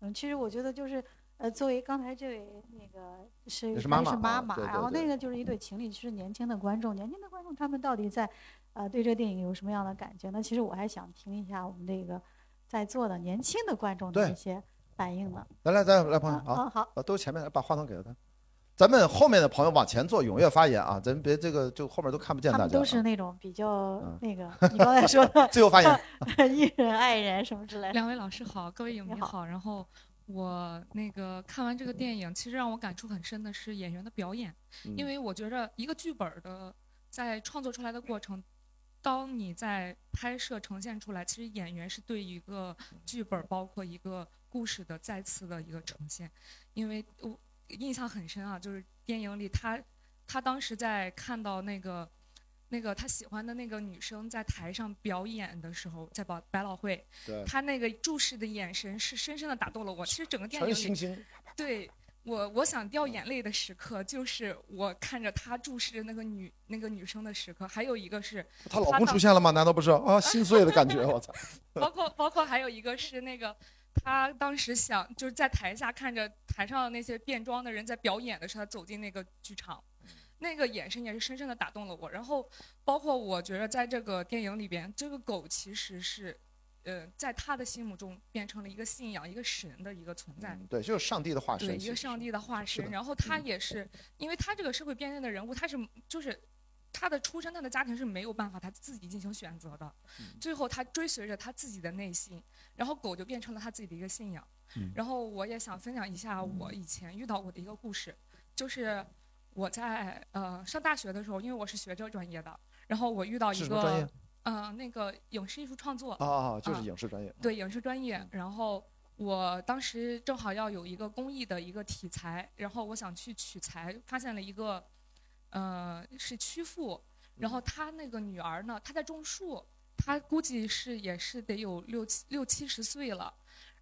嗯其实我觉得就是呃作为刚才这位那个是是妈妈，然后那个就是一对情侣，其实年轻的观众，年轻的观众他们到底在呃对这个电影有什么样的感觉？那其实我还想听一下我们这个在座的年轻的观众的一些反应呢。来来咱来朋友好，好，都前面把话筒给了他。咱们后面的朋友往前坐，踊跃发言啊！咱别这个，就后面都看不见大家。都是那种比较那个，你刚才说的 自由发言，艺人、爱人什么之类的。两位老师好，各位影迷好。然后我那个看完这个电影，其实让我感触很深的是演员的表演，因为我觉着一个剧本的在创作出来的过程，当你在拍摄呈现出来，其实演员是对一个剧本，包括一个故事的再次的一个呈现，因为我。印象很深啊，就是电影里他，他当时在看到那个，那个他喜欢的那个女生在台上表演的时候，在百百老汇，他那个注视的眼神是深深的打动了我。其实整个电影里，对我我想掉眼泪的时刻，就是我看着他注视着那个女那个女生的时刻。还有一个是，他老公出现了吗？难道不是啊？心碎的感觉，我操！包括包括还有一个是那个。他当时想就是在台下看着台上的那些变装的人在表演的时候，他走进那个剧场，那个眼神也是深深的打动了我。然后，包括我觉得在这个电影里边，这个狗其实是，呃，在他的心目中变成了一个信仰、一个神的一个存在。对，就是上帝的化身。对，一个上帝的化身。然后他也是，因为他这个社会边缘的人物，他是就是。他的出身，他的家庭是没有办法他自己进行选择的，最后他追随着他自己的内心，然后狗就变成了他自己的一个信仰。然后我也想分享一下我以前遇到过的一个故事，就是我在呃上大学的时候，因为我是学这个专业的，然后我遇到一个嗯那个影视艺术创作啊，就是影视专业，对影视专业。然后我当时正好要有一个公益的一个题材，然后我想去取材，发现了一个。呃，是曲阜，然后他那个女儿呢，她在种树，她估计是也是得有六七六七十岁了，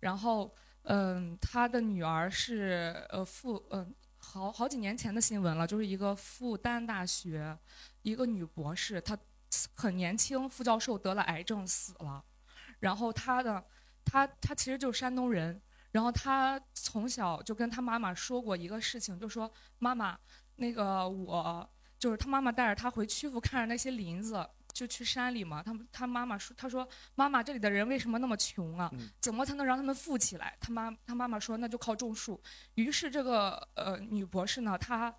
然后嗯，他的女儿是呃复嗯好好几年前的新闻了，就是一个复旦大学一个女博士，她很年轻，副教授得了癌症死了，然后她的她她其实就是山东人。然后他从小就跟他妈妈说过一个事情，就说妈妈，那个我就是他妈妈带着他回曲阜看着那些林子，就去山里嘛。他们他妈妈说，他说妈妈，这里的人为什么那么穷啊？怎么才能让他们富起来？他妈他妈妈说，那就靠种树。于是这个呃女博士呢，她。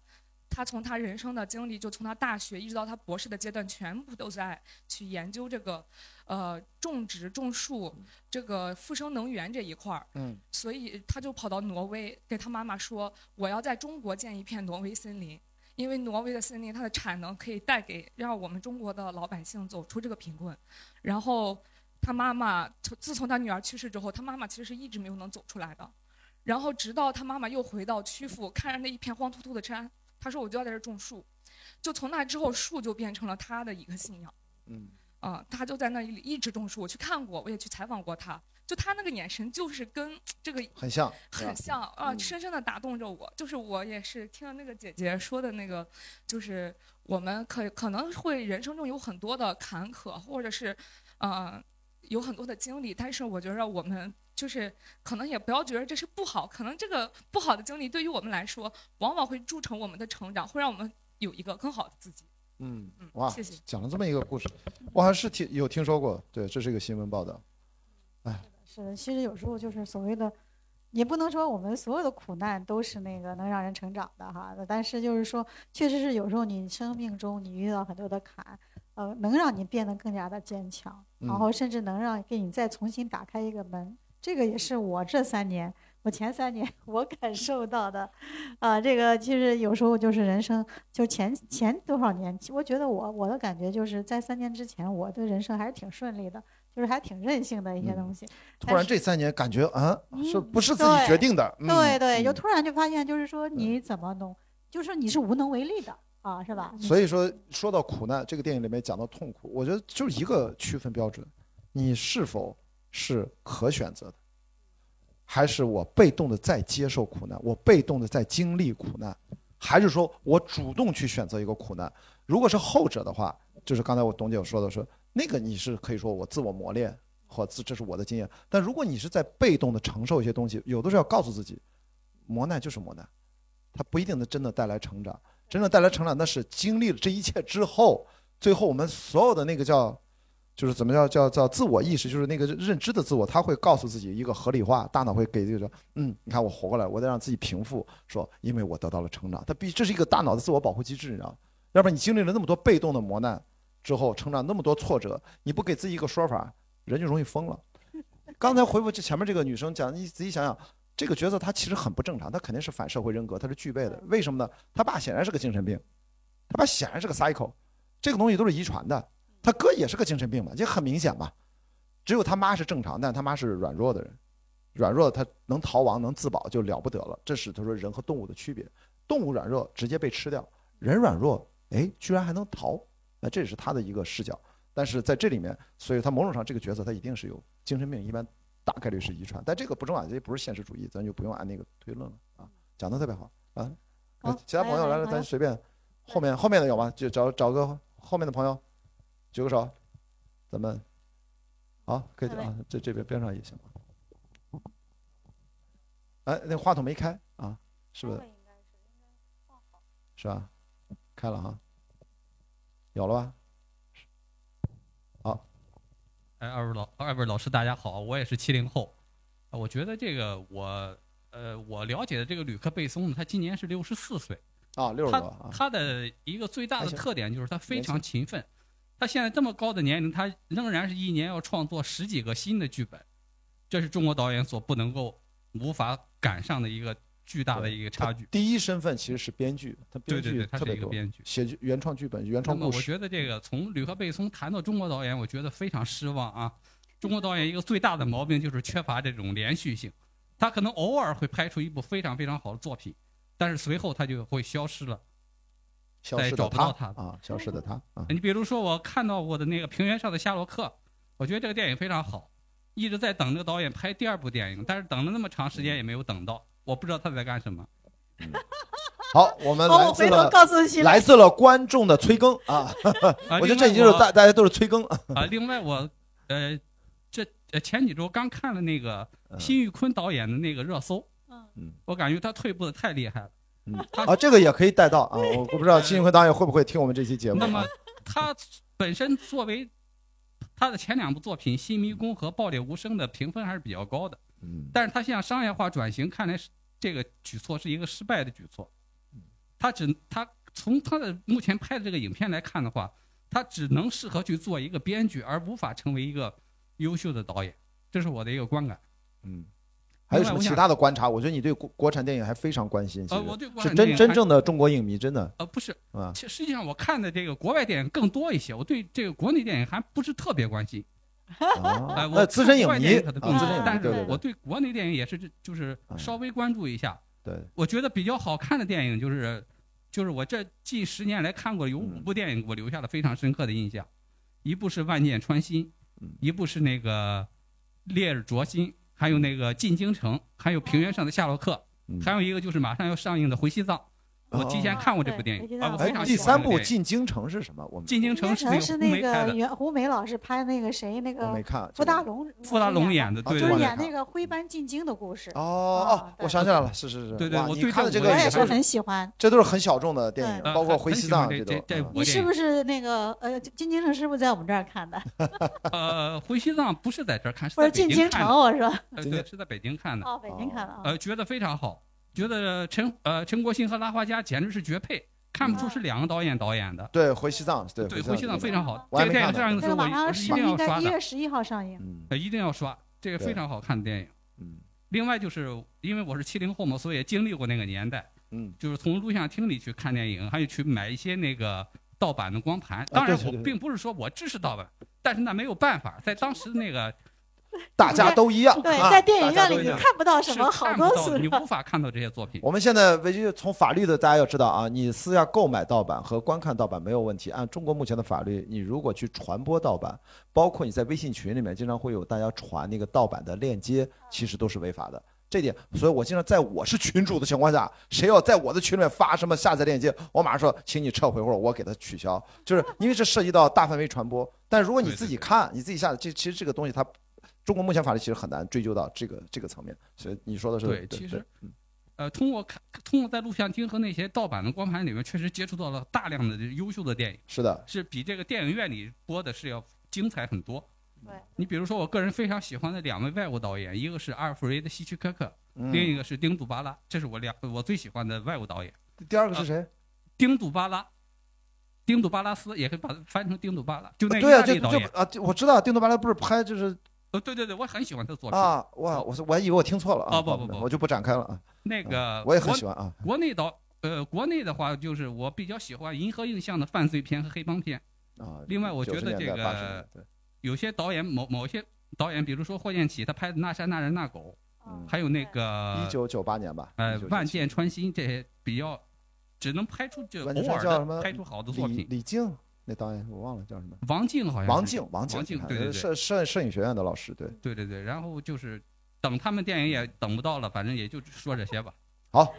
他从他人生的经历，就从他大学一直到他博士的阶段，全部都在去研究这个，呃，种植种树，这个复生能源这一块儿。嗯。所以他就跑到挪威，给他妈妈说：“我要在中国建一片挪威森林，因为挪威的森林它的产能可以带给让我们中国的老百姓走出这个贫困。”然后他妈妈从自从他女儿去世之后，他妈妈其实是一直没有能走出来的。然后直到他妈妈又回到曲阜，看着那一片光秃秃的山。他说：“我就要在这种树，就从那之后，树就变成了他的一个信仰。嗯，啊，他就在那里一直种树。我去看过，我也去采访过他。就他那个眼神，就是跟 这个很像，很像啊，深深的打动着我。就是我也是听了那个姐姐说的那个，就是我们可可能会人生中有很多的坎坷，或者是，呃，有很多的经历。但是我觉得我们。”就是可能也不要觉得这是不好，可能这个不好的经历对于我们来说，往往会铸成我们的成长，会让我们有一个更好的自己。嗯嗯，哇，谢谢，讲了这么一个故事，我还是听有听说过，对，这是一个新闻报道。哎，是的，其实有时候就是所谓的，也不能说我们所有的苦难都是那个能让人成长的哈，但是就是说，确实是有时候你生命中你遇到很多的坎，呃，能让你变得更加的坚强，然后甚至能让给你再重新打开一个门。这个也是我这三年，我前三年我感受到的，啊，这个其实有时候就是人生，就前前多少年，我觉得我我的感觉就是在三年之前，我的人生还是挺顺利的，就是还挺任性的一些东西。突然这三年感觉啊，是不是自己决定的？对对，就突然就发现，就是说你怎么弄，就是你是无能为力的啊，是吧？所以说说到苦难，这个电影里面讲到痛苦，我觉得就是一个区分标准，你是否。是可选择的，还是我被动的在接受苦难？我被动的在经历苦难，还是说我主动去选择一个苦难？如果是后者的话，就是刚才我董姐说的，说那个你是可以说我自我磨练或自这是我的经验。但如果你是在被动的承受一些东西，有的时候要告诉自己，磨难就是磨难，它不一定能真的带来成长。真正带来成长，那是经历了这一切之后，最后我们所有的那个叫。就是怎么叫叫叫自我意识，就是那个认知的自我，他会告诉自己一个合理化，大脑会给这个，嗯，你看我活过来，我得让自己平复，说因为我得到了成长，他必这是一个大脑的自我保护机制，你知道要不然你经历了那么多被动的磨难之后，成长那么多挫折，你不给自己一个说法，人就容易疯了。刚才回复这前面这个女生讲，你仔细想想，这个角色她其实很不正常，她肯定是反社会人格，她是具备的。为什么呢？他爸显然是个精神病，他爸显然是个 psycho，这个东西都是遗传的。他哥也是个精神病嘛，就很明显嘛。只有他妈是正常，但他妈是软弱的人，软弱他能逃亡能自保就了不得了。这是他说人和动物的区别，动物软弱直接被吃掉，人软弱哎居然还能逃，那这也是他的一个视角。但是在这里面，所以他某种上这个角色他一定是有精神病，一般大概率是遗传，但这个不重要，这不是现实主义，咱就不用按那个推论了啊。讲的特别好啊，其他朋友来了咱随便，后面后面的有吗？就找找个后面的朋友。举个手，咱们好，可以啊，这这边边上也行。哎，那话筒没开啊？是不是？是吧？开了哈，有了吧？好。哎，二位老二位老师，大家好，我也是七零后。我觉得这个我呃，我了解的这个旅客贝松，他今年是六十四岁啊，六十多啊。他的一个最大的特点就是他非常勤奋。他现在这么高的年龄，他仍然是一年要创作十几个新的剧本，这是中国导演所不能够、无法赶上的一个巨大的一个差距。第一身份其实是编剧，他编剧特别多，写原创剧本、原创故事。那么我觉得这个从吕克贝松谈到中国导演，我觉得非常失望啊！中国导演一个最大的毛病就是缺乏这种连续性，他可能偶尔会拍出一部非常非常好的作品，但是随后他就会消失了。再也找不到他啊，消失的他啊。你比如说，我看到过的那个《平原上的夏洛克》，我觉得这个电影非常好，一直在等这个导演拍第二部电影，但是等了那么长时间也没有等到，我不知道他在干什么。好，我们来自了来自了观众的催更啊！我觉得这已经是大大家都是催更啊。另外，我呃，这前几周刚看了那个辛玉坤导演的那个热搜，嗯，我感觉他退步的太厉害了。嗯，啊，这个也可以带到啊。我我不知道辛玉坤导演会不会听我们这期节目。那么他本身作为他的前两部作品《新迷宫》和《爆裂无声》的评分还是比较高的，嗯，但是他现在商业化转型，看来是这个举措是一个失败的举措。他只他从他的目前拍的这个影片来看的话，他只能适合去做一个编剧，而无法成为一个优秀的导演，这是我的一个观感。嗯，还有什么其他的观察？我觉得你对国国产电影还非常关心。呃，我对是真真正的中国影迷，真的。呃，不是啊，其实际上我看的这个国外电影更多一些，我对这个国内电影还不是特别关心。啊，我资深影迷，但是我对国内电影也是就是稍微关注一下。对，我觉得比较好看的电影就是，就是我这近十年来看过有五部电影，我留下了非常深刻的印象。一部是《万箭穿心》，一部是那个《烈日灼心》，还有那个《进京城》，还有《平原上的夏洛克》，还有一个就是马上要上映的《回西藏》。我提前看过这部电影，啊，我非常第三部《进京城》是什么？我们《进京城》是那个袁胡梅老师拍那个谁那个没看傅大龙，傅大龙演的，对，就是演那个徽班进京的故事。哦哦，我想起来了，是是是，对对，我对看的这个我也是很喜欢。这都是很小众的电影，包括《回西藏》这这你是不是那个呃，进京城是不是在我们这儿看的？呃，《回西藏》不是在这儿看，是在进京城，我说。对，是在北京看的。哦，北京看的。呃，觉得非常好。觉得陈呃陈国新和拉花家简直是绝配，看不出是两个导演导演的。对，回西藏，对，对，回西藏非常好。这个电影上映的时候，我我是一定要刷的。一月十一号上映，呃，一定要刷，这个非常好看的电影。嗯。另外就是因为我是七零后嘛，所以也经历过那个年代。嗯。就是从录像厅里去看电影，还有去买一些那个盗版的光盘。当然，我并不是说我支持盗版，但是那没有办法，在当时那个。大家都一样，对，在电影院里你看不到什么好东西，你无法看到这些作品。我们现在唯一从法律的，大家要知道啊，你私下购买盗版和观看盗版没有问题。按中国目前的法律，你如果去传播盗版，包括你在微信群里面经常会有大家传那个盗版的链接，其实都是违法的。这点，所以我经常在我是群主的情况下，谁要在我的群里面发什么下载链接，我马上说，请你撤回或者我给他取消，就是因为这涉及到大范围传播。但如果你自己看，你自己下载，这其实这个东西它。中国目前法律其实很难追究到这个这个层面，所以你说的是对。其实，呃，通过看，通过在录像厅和那些盗版的光盘里面，确实接触到了大量的优秀的电影。是的，是比这个电影院里播的是要精彩很多。对。你比如说，我个人非常喜欢的两位外国导演，一个是阿尔弗雷德·希区柯克，另一个是丁杜巴拉，这是我两我最喜欢的外国导演。第二个是谁？丁杜巴拉，丁杜巴拉斯，也可以把它翻成丁杜巴拉，就那意大利导演啊。我知道丁杜巴拉不是拍就是。呃，对对对，我很喜欢他的作品啊！哇，我我还以为我听错了啊！不不不，我就不展开了啊。那个我也很喜欢啊。国内导呃，国内的话就是我比较喜欢银河映像的犯罪片和黑帮片啊。另外，我觉得这个有些导演某某些导演，比如说霍建起他拍的《那山那人那狗》，还有那个一九九八年吧，呃，《万箭穿心》这些比较只能拍出就偶尔的拍出好的作品。李静。那导演我忘了叫什么，王静好像。王静，王静，对对对，摄摄摄影学院的老师，对。对对对，然后就是等他们电影也等不到了，反正也就说这些吧。好，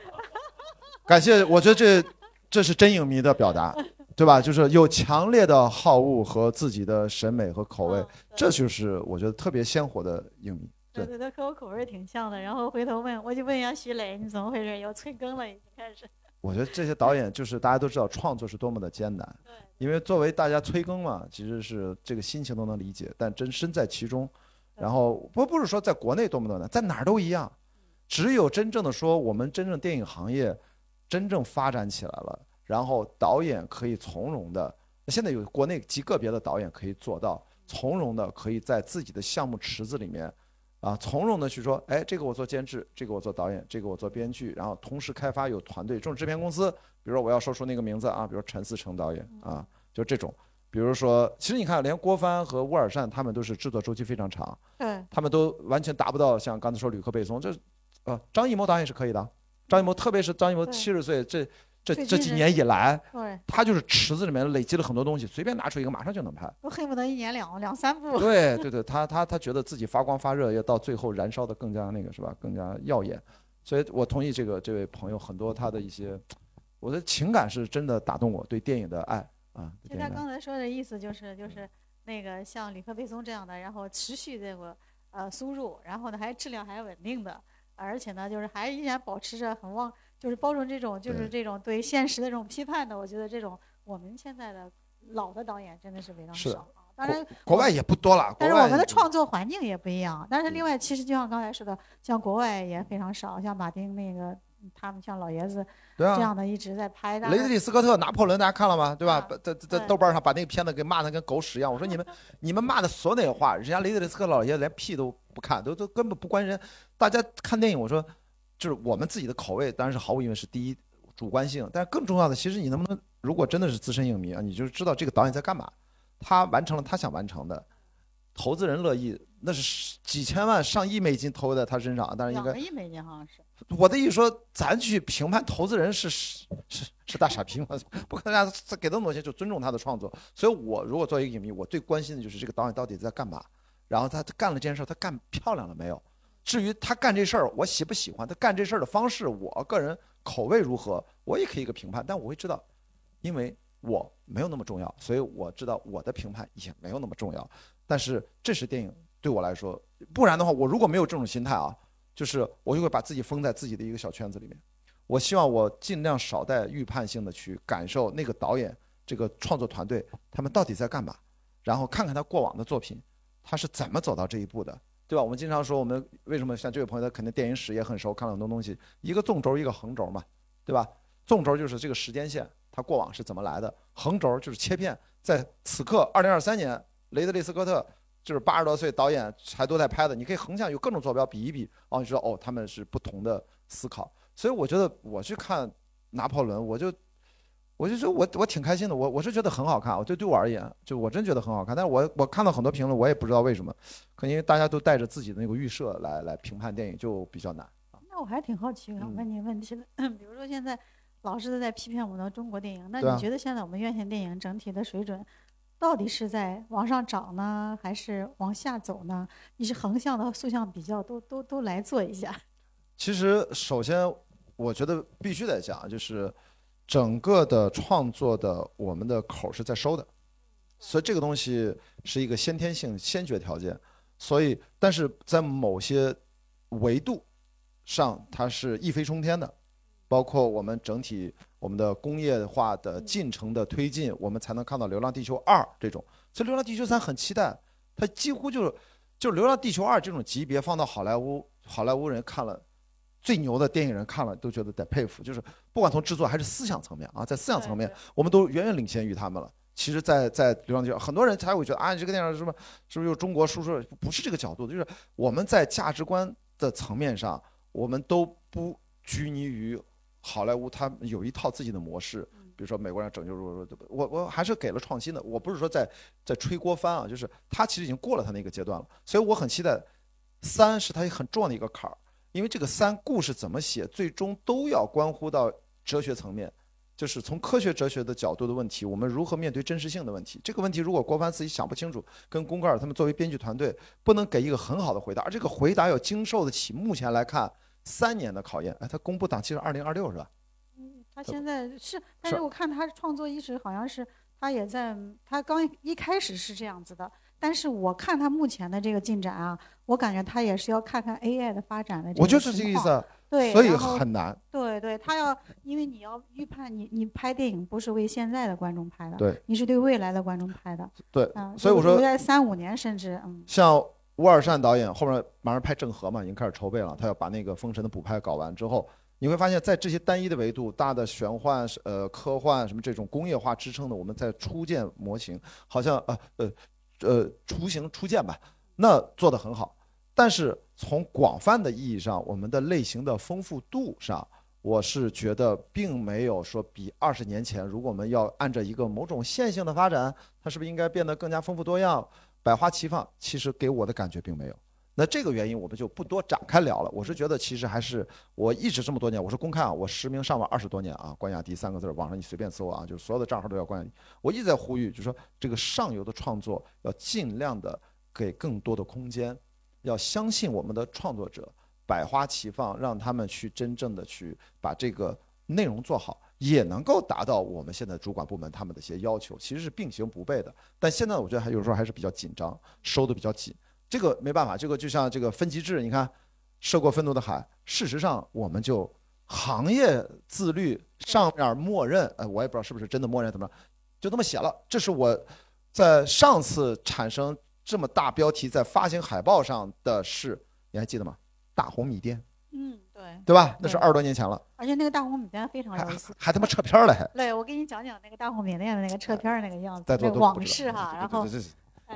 感谢，我觉得这这是真影迷的表达，对吧？就是有强烈的好恶和自己的审美和口味，这就是我觉得特别鲜活的影迷。对对，他和我口味挺像的。然后回头问，我就问一下徐磊，你怎么回事？又催更了，已经开始。我觉得这些导演就是大家都知道，创作是多么的艰难。因为作为大家催更嘛，其实是这个心情都能理解。但真身在其中，然后不不是说在国内多么多难，在哪儿都一样。只有真正的说，我们真正电影行业真正发展起来了，然后导演可以从容的，现在有国内极个别的导演可以做到从容的，可以在自己的项目池子里面。啊，从容的去说，哎，这个我做监制，这个我做导演，这个我做编剧，然后同时开发有团队，这种制片公司，比如说我要说出那个名字啊，比如陈思诚导演啊，就这种，比如说，其实你看，连郭帆和乌尔善他们都是制作周期非常长，对，他们都完全达不到像刚才说吕克贝松，这，呃，张艺谋导演是可以的，张艺谋特别是张艺谋七十岁，这这这几年以来，他就是池子里面累积了很多东西，随便拿出一个马上就能拍。都恨不得一年两两三部。对对对，他他他觉得自己发光发热，要到最后燃烧的更加那个是吧？更加耀眼。所以我同意这个这位朋友很多他的一些，我的情感是真的打动我对电影的爱啊。就他刚才说的意思就是就是那个像李克贝松这样的，然后持续这个呃输入，然后呢还质量还稳定的，而且呢就是还依然保持着很旺。就是包容这种，就是这种对现实的这种批判的，我觉得这种我们现在的老的导演真的是非常少啊。当然，国外也不多了。但是我们的创作环境也不一样。但是另外，其实就像刚才说的，像国外也非常少，像马丁那个他们像老爷子这样的一直在拍。雷德利·斯科特《拿破仑》大家看了吗？对吧？在在豆瓣上把那个片子给骂的跟狗屎一样。我说你们 你们骂的所有那些话，人家雷德利·斯科特老爷子连屁都不看，都都根本不关人。大家看电影，我说。就是我们自己的口味，当然是毫无疑问是第一主观性，但更重要的，其实你能不能，如果真的是资深影迷啊，你就知道这个导演在干嘛，他完成了他想完成的，投资人乐意，那是几千万上亿美金投在他身上，当然应该两亿美金好像是。我的意思说，咱去评判投资人是是是大傻逼吗？不可能，他给那么多钱就尊重他的创作。所以我如果作为一个影迷，我最关心的就是这个导演到底在干嘛，然后他干了这件事，他干漂亮了没有？至于他干这事儿，我喜不喜欢他干这事儿的方式，我个人口味如何，我也可以一个评判。但我会知道，因为我没有那么重要，所以我知道我的评判也没有那么重要。但是这是电影对我来说，不然的话，我如果没有这种心态啊，就是我就会把自己封在自己的一个小圈子里面。我希望我尽量少带预判性的去感受那个导演、这个创作团队他们到底在干嘛，然后看看他过往的作品，他是怎么走到这一步的。对吧？我们经常说，我们为什么像这位朋友，他肯定电影史也很熟，看了很多东西。一个纵轴，一个横轴嘛，对吧？纵轴就是这个时间线，它过往是怎么来的；横轴就是切片，在此刻，二零二三年，雷德利·斯科特就是八十多岁导演还都在拍的，你可以横向有各种坐标比一比，然后你知道哦，他们是不同的思考。所以我觉得我去看拿破仑，我就。我就说，我我挺开心的，我我是觉得很好看，我就对我而言，就我真觉得很好看。但是我我看到很多评论，我也不知道为什么，可能因为大家都带着自己的那个预设来来评判电影，就比较难。那我还挺好奇，想问你问题的，比如说现在老是都在批评我们的中国电影，那你觉得现在我们院线电影整体的水准，到底是在往上涨呢，还是往下走呢？你是横向的、竖向比较，都都都来做一下。其实，首先我觉得必须得讲，就是。整个的创作的我们的口是在收的，所以这个东西是一个先天性先决条件。所以，但是在某些维度上，它是一飞冲天的，包括我们整体我们的工业化的进程的推进，我们才能看到《流浪地球二》这种。所以，《流浪地球三》很期待，它几乎就是就《流浪地球二》这种级别放到好莱坞，好莱坞人看了。最牛的电影人看了都觉得得佩服，就是不管从制作还是思想层面啊，在思想层面，我们都远远领先于他们了。其实，在在流浪地球，很多人才会觉得啊，你这个电影是不是是不是有中国输出？不是这个角度，就是我们在价值观的层面上，我们都不拘泥于好莱坞，他有一套自己的模式。比如说美国人拯救弱肉，我我还是给了创新的。我不是说在在吹锅翻啊，就是他其实已经过了他那个阶段了。所以我很期待，三是他很重要的一个坎儿。因为这个三故事怎么写，最终都要关乎到哲学层面，就是从科学哲学的角度的问题，我们如何面对真实性的问题。这个问题如果郭帆自己想不清楚，跟宫格尔他们作为编剧团队不能给一个很好的回答，而这个回答要经受得起目前来看三年的考验。哎，他公布档期是二零二六是吧？嗯，他现在是，但是我看他创作一直好像是他也在，他刚一开始是这样子的。但是我看他目前的这个进展啊，我感觉他也是要看看 AI 的发展的。我就是这个意思。对，所以很难。对对，他要因为你要预判你你拍电影不是为现在的观众拍的，对，你是对未来的观众拍的。对，嗯，所以我说在三五年甚至嗯。像乌尔善导演后面马上拍郑和嘛，已经开始筹备了，他要把那个《封神》的补拍搞完之后，你会发现在这些单一的维度，大的玄幻、呃科幻什么这种工业化支撑的，我们在初建模型，好像呃呃。呃，雏形初见吧，那做得很好。但是从广泛的意义上，我们的类型的丰富度上，我是觉得并没有说比二十年前，如果我们要按照一个某种线性的发展，它是不是应该变得更加丰富多样、百花齐放？其实给我的感觉并没有。那这个原因我们就不多展开聊了。我是觉得其实还是我一直这么多年，我是公开啊，我实名上网二十多年啊，关雅迪三个字，网上你随便搜啊，就是所有的账号都要关。我一直在呼吁，就是说这个上游的创作要尽量的给更多的空间，要相信我们的创作者，百花齐放，让他们去真正的去把这个内容做好。也能够达到我们现在主管部门他们的一些要求，其实是并行不悖的。但现在我觉得还有时候还是比较紧张，收的比较紧。这个没办法，这个就像这个分级制，你看，涉过愤怒的海，事实上我们就行业自律上面默认，呃，我也不知道是不是真的默认怎么，就这么写了。这是我在上次产生这么大标题在发行海报上的事，你还记得吗？大红米店。嗯。对，对吧？那是二十多年前了。而且那个大红米店非常有意思，还他妈撤片了还。对，我给你讲讲那个大红米店的那个撤片那个样子，那个往事哈。然后，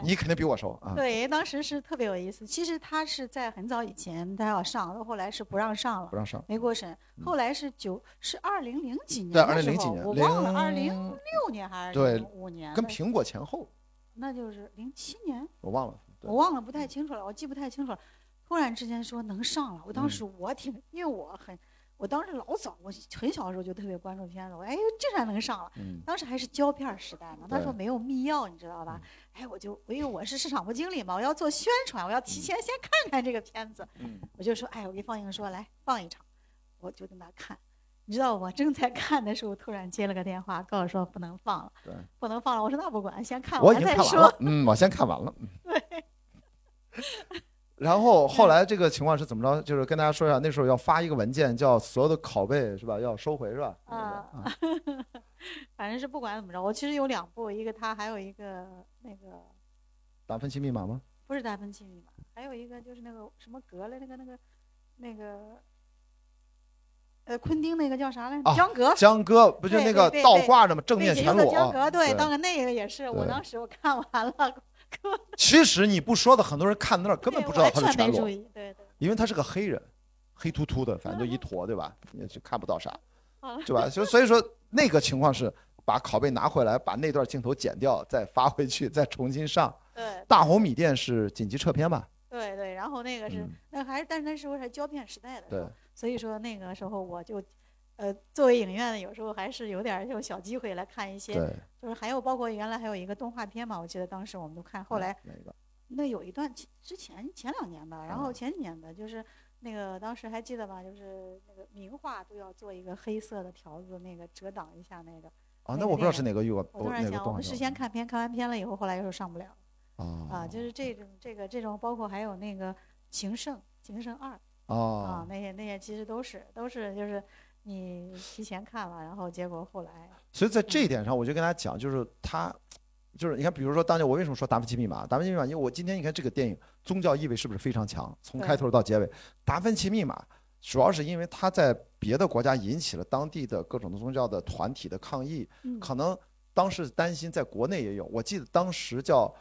你肯定比我熟啊。对，当时是特别有意思。其实他是在很早以前他要上，到后来是不让上了，不让上，没过审。后来是九，是二零零几年对，二零零几年，我忘了，二零六年还是零五年？跟苹果前后。那就是零七年。我忘了，我忘了，不太清楚了，我记不太清楚了。突然之间说能上了，我当时我挺，因为我很。我当时老早，我很小的时候就特别关注片子。我哎呦，这才能上了。当时还是胶片时代呢，那时候没有密钥，你知道吧？哎，我就因为我是市场部经理嘛，我要做宣传，我要提前先看看这个片子。我就说，哎，我给放映说来放一场，我就跟他看。你知道我正在看的时候，突然接了个电话，告诉说不能放了，不能放了。我说那不管，先看完再说。嗯，我先看完了。对。然后后来这个情况是怎么着？就是跟大家说一下，那时候要发一个文件，叫所有的拷贝是吧？要收回是吧？啊，反正是不管怎么着，我其实有两部，一个他，还有一个那个达芬奇密码吗？不是达芬奇密码，还有一个就是那个什么格了，那个那个那个呃，昆汀那个叫啥来着？江格。江格不就那个倒挂着吗？正面全裸。江格对，当然那个也是，我当时我看完了。其实你不说的，很多人看那儿根本不知道他是全裸，对对，因为他是个黑人，黑秃秃的，反正就一坨，对吧？也就看不到啥，对吧？就 所以说那个情况是把拷贝拿回来，把那段镜头剪掉，再发回去，再重新上。对，大红米店是紧急撤片吧？对对，然后那个是那还是，但是那时候还是胶片时代的，对，所以说那个时候我就。呃，作为影院的，有时候还是有点这种小机会来看一些，就是还有包括原来还有一个动画片嘛，我记得当时我们都看，后来那有一段之前前两年吧，然后前几年的，就是那个当时还记得吧，就是那个名画都要做一个黑色的条子，那个遮挡一下那个。啊，那我不知道是哪个预告，我突然想，我们事先看片，看完片了以后，后来又上不了。啊，就是这种这个这种，包括还有那个情圣情圣二。啊，那些那些其实都是都是就是。你提前看了，然后结果后来，所以在这一点上，我就跟大家讲，就是他，就是你看，比如说当年我为什么说《达芬奇密码》？《达芬奇密码》，因为我今天你看这个电影宗教意味是不是非常强？从开头到结尾，《达芬奇密码》主要是因为他在别的国家引起了当地的各种的宗教的团体的抗议，可能当时担心在国内也有。我记得当时叫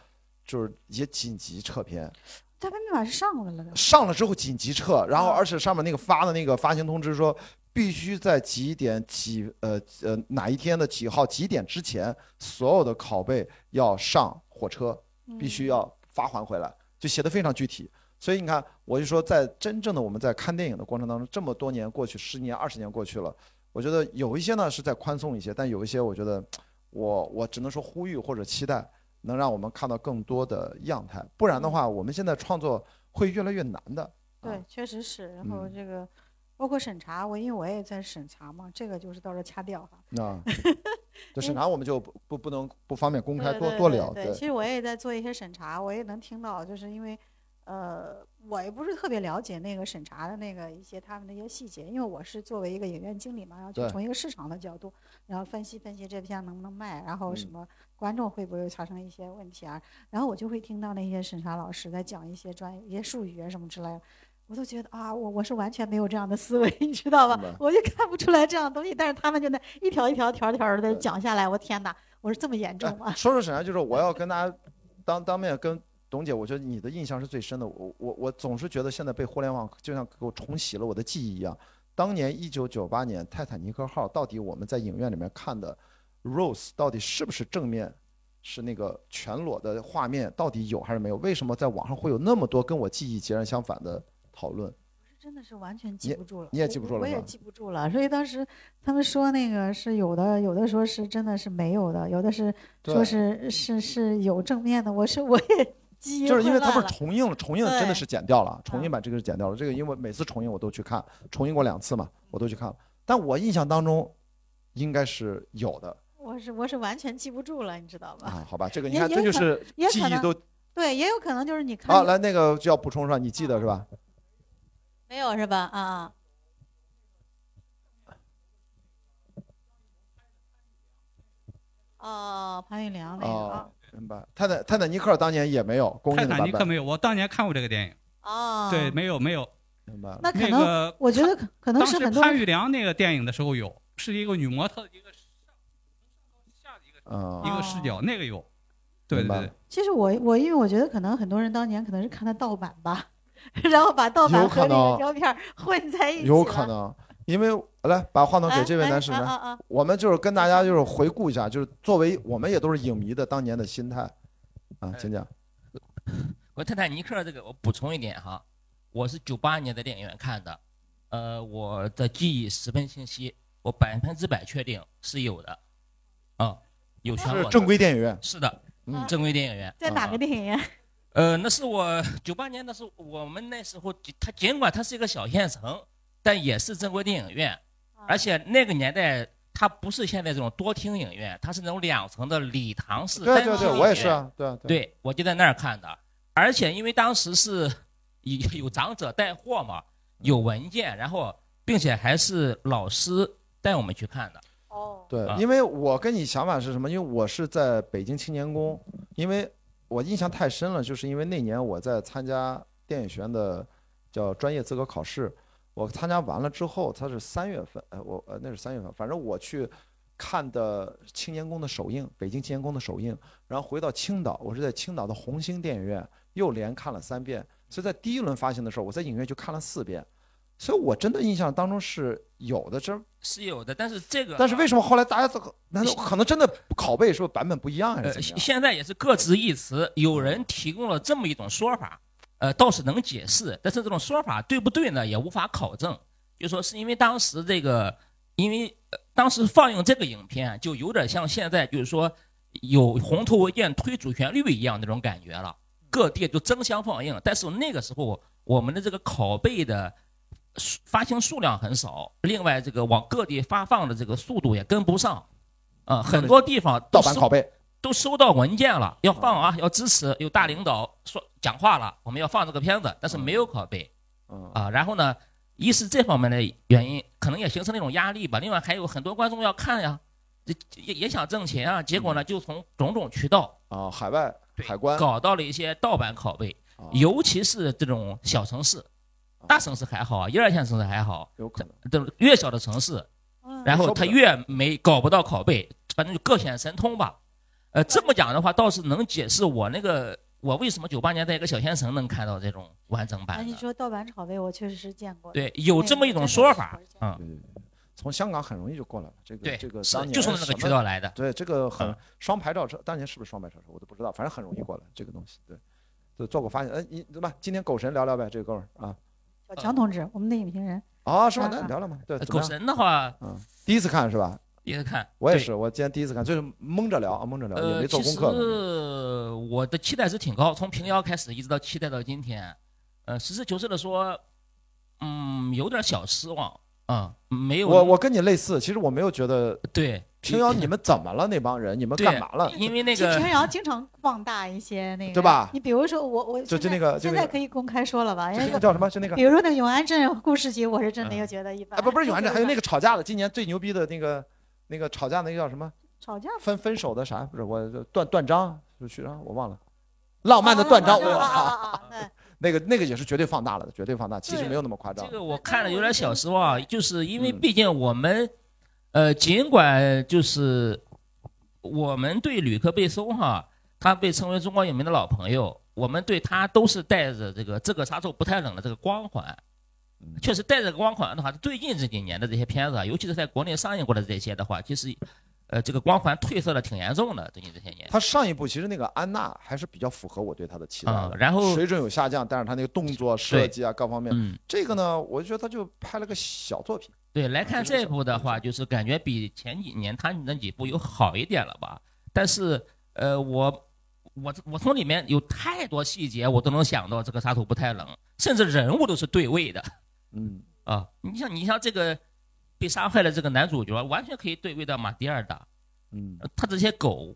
就是也紧急撤片。达芬奇密码是上了了的。上了之后紧急撤，然后而且上面那个发的那个发行通知说。必须在几点几呃呃哪一天的几号几点之前，所有的拷贝要上火车，必须要发还回来，就写的非常具体。所以你看，我就说，在真正的我们在看电影的过程当中，这么多年过去，十年二十年过去了，我觉得有一些呢是在宽松一些，但有一些我觉得，我我只能说呼吁或者期待，能让我们看到更多的样态，不然的话，我们现在创作会越来越难的。对，确实是。然后这个。包括审查，我因为我也在审查嘛，这个就是到时候掐掉哈。那，这审查我们就不不不能不方便公开多多聊。对，其实我也在做一些审查，我也能听到，就是因为，呃，我也不是特别了解那个审查的那个一些他们的一些细节，因为我是作为一个影院经理嘛，然后就从一个市场的角度，然后分析分析这片能不能卖，然后什么观众会不会产生一些问题啊，然后我就会听到那些审查老师在讲一些专业一些术语啊什么之类的。我都觉得啊，我我是完全没有这样的思维，你知道吧？我就看不出来这样的东西，但是他们就那一条一条条条的讲下来，我天哪！我说这么严重吗？说说沈阳，就是我要跟大家当当面跟董姐，我觉得你的印象是最深的。我我我总是觉得现在被互联网就像给我重洗了我的记忆一样。当年一九九八年泰坦尼克号到底我们在影院里面看的 Rose 到底是不是正面是那个全裸的画面到底有还是没有？为什么在网上会有那么多跟我记忆截然相反的讨论？真的是完全记不住了，你也记不住了，我也记不住了。所以当时他们说那个是有的，有的说是真的是没有的，有的是说是是是有正面的。我是我也 记就是因为它不是重映了，重映真的是剪掉了，重映版这个是剪掉了。这个因为每次重映我都去看，重映过两次嘛，我都去看了。但我印象当中应该是有的。我是我是完全记不住了，你知道吧？啊，好吧，这个你看这就是记忆都对，也有可能就是你看。好，来那个就要补充上？你记得是吧？没有是吧？啊啊！哦，潘玉良那个。明白。泰坦泰坦尼克当年也没有。泰坦尼克没有，我当年看过这个电影。哦。对，没有没有。明白。那可能我觉得可可能是很多。潘玉良那个电影的时候有，是一个女模特的一个上下的一个一个视角，那个有。对对。其实我我因为我觉得可能很多人当年可能是看的盗版吧。然后把盗版和那个胶片混在一起，有可能，因为来把话筒给这位男士来，我们就是跟大家就是回顾一下，就是作为我们也都是影迷的当年的心态，啊，请讲。我泰坦尼克这个我补充一点哈，我是九八年的电影院看的，呃，我的记忆十分清晰，我百分之百确定是有的，啊，有全是正规电影院，是的，嗯，正规电影院，在哪个电影院？呃，那是我九八年，那是我们那时候，它尽管它是一个小县城，但也是正规电影院，而且那个年代它不是现在这种多厅影院，它是那种两层的礼堂式对对对，我也是啊，对对，我就在那儿看的，而且因为当时是有有长者带货嘛，有文件，然后并且还是老师带我们去看的。哦，对，因为我跟你想法是什么？因为我是在北京青年宫，因为。我印象太深了，就是因为那年我在参加电影学院的叫专业资格考试，我参加完了之后，他是三月份，呃，我呃那是三月份，反正我去看的青年宫的首映，北京青年宫的首映，然后回到青岛，我是在青岛的红星电影院又连看了三遍，所以在第一轮发行的时候，我在影院就看了四遍。所以，我真的印象当中是有的，这是有的。但是这个，但是为什么后来大家这个难道可能真的拷贝是不是版本不一样还是怎么样？现在也是各执一词。有人提供了这么一种说法，呃，倒是能解释。但是这种说法对不对呢？也无法考证。就说是因为当时这个，因为当时放映这个影片，就有点像现在就是说有红头文件推主旋律一样那种感觉了。各地就争相放映，但是那个时候我们的这个拷贝的。发行数量很少，另外这个往各地发放的这个速度也跟不上，啊，很多地方盗版拷贝都收到文件了，要放啊，要支持，有大领导说讲话了，我们要放这个片子，但是没有拷贝，啊，然后呢，一是这方面的原因，可能也形成那种压力吧，另外还有很多观众要看呀，也也想挣钱啊，结果呢，就从种种渠道啊，海外海关搞到了一些盗版拷贝，尤其是这种小城市。大城市还好啊，一二线城市还好，有可能。等越小的城市，然后他越没搞不到拷贝，反正就各显神通吧。呃，这么讲的话，倒是能解释我那个我为什么九八年在一个小县城能看到这种完整版。那你说盗版拷贝，我确实是见过。对，有这么一种说法嗯。对对对，从香港很容易就过来了。这个这个当年就从那个渠道来的。对，这个很双牌照车，当年是不是双牌照车，我都不知道，反正很容易过来这个东西。对，就做过发现。哎，你对吧今天狗神聊聊呗？这个哥们儿啊。强同志，我们的影评人啊，是吧？那聊聊嘛。对，狗神的话，嗯，第一次看是吧？第一次看，我也是，我今天第一次看，就是蒙着聊啊，蒙着聊，也没做功课。呃，我的期待值挺高，从平遥开始一直到期待到今天，呃，实事求是的说，嗯，有点小失望啊，没有。我我跟你类似，其实我没有觉得对。平遥，你们怎么了？那帮人，你们干嘛了？因为那个平遥经常放大一些那个，对吧？你比如说我，我就就那个，现在可以公开说了吧？那个叫什么？就那个，比如说那个永安镇故事集，我是真的又觉得一般。啊，不不是永安镇，还有那个吵架的，今年最牛逼的那个，那个吵架那个叫什么？吵架分分手的啥？不是我断断章是徐章，我忘了。浪漫的断章，我操！那个那个也是绝对放大了的，绝对放大，其实没有那么夸张。这个我看了有点小失望，就是因为毕竟我们，呃，尽管就是。我们对吕克贝松哈，他被称为中国影迷的老朋友，我们对他都是带着这个这个杀手不太冷的这个光环，确实带着光环的话，最近这几年的这些片子啊，尤其是在国内上映过的这些的话，其实，呃，这个光环褪色的挺严重的，最近这些年。他上一部其实那个安娜还是比较符合我对他的期待的，然后水准有下降，但是他那个动作设计啊各方面，嗯，这个呢，我就觉得他就拍了个小作品。对，来看这部的话，就是感觉比前几年他那几部有好一点了吧？但是，呃，我我我从里面有太多细节，我都能想到这个沙土不太冷，甚至人物都是对位的。嗯啊，你像你像这个。被杀害的这个男主角完全可以对位到马蒂尔达，嗯，他这些狗，